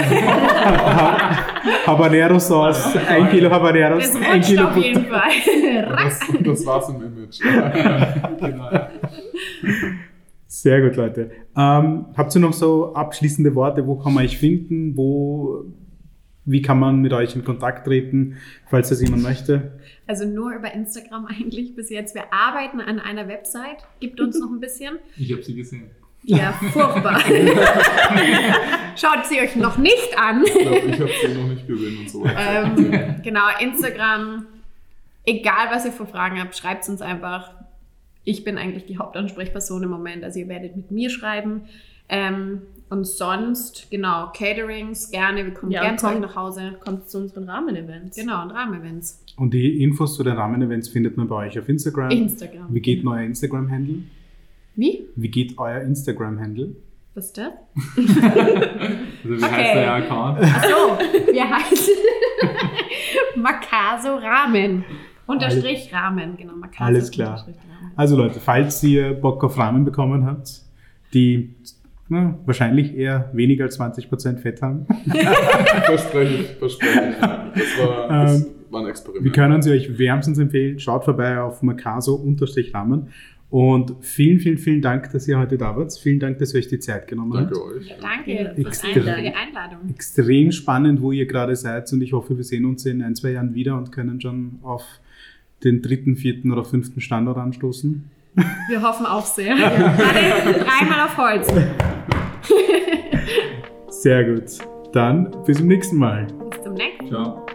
Habanero Sauce, ein Kilo Habaneros, Das ein rutscht Kilo auf Butter. jeden Fall. Das, das war's im Image. Genau. Sehr gut, Leute. Ähm, habt ihr noch so abschließende Worte? Wo kann man euch finden? Wo, wie kann man mit euch in Kontakt treten, falls das jemand möchte? Also nur über Instagram eigentlich bis jetzt. Wir arbeiten an einer Website. Gibt uns noch ein bisschen. Ich habe sie gesehen. Ja, furchtbar. Schaut sie euch noch nicht an. Ich glaube, ich habe sie noch nicht gesehen und so. Ähm, genau, Instagram. Egal, was ihr für Fragen habt, schreibt es uns einfach. Ich bin eigentlich die Hauptansprechperson im Moment. Also ihr werdet mit mir schreiben. Ähm, und sonst, genau, Caterings, gerne. Wir kommen Ja, gerne kommt. nach Hause. Kommt zu unseren Rahmenevents. Genau, und Rahmenevents. Und die Infos zu den Rahmenevents findet man bei euch auf Instagram. Instagram. Wie geht euer Instagram-Handle? Wie? Wie geht euer Instagram-Handle? Was ist das? Also wie heißt Okay. der Account? Achso, wir heißen Makaso Ramen. Unterstrich Ramen, genau. Makaso Alles klar. Ramen. Also Leute, falls ihr Bock auf Rahmen bekommen habt, die na, wahrscheinlich eher weniger als 20% Fett haben, Verspreche ich, verspreche ich. Das war, das Ähm, war ein Experiment. wir können sie euch wärmstens empfehlen. Schaut vorbei auf makaso-rahmen. Und vielen, vielen, vielen Dank, dass ihr heute da wart. Vielen Dank, dass ihr euch die Zeit genommen habt. Danke euch. Ja, danke Ja, für die. Einladung. Extrem spannend, wo ihr gerade seid und ich hoffe, wir sehen uns in ein, zwei Jahren wieder und können schon auf den dritten, vierten oder fünften Standort anstoßen. Wir hoffen auch sehr. Alle dreimal auf Holz. Sehr gut. Dann bis zum nächsten Mal. Bis zum nächsten Mal. Ciao.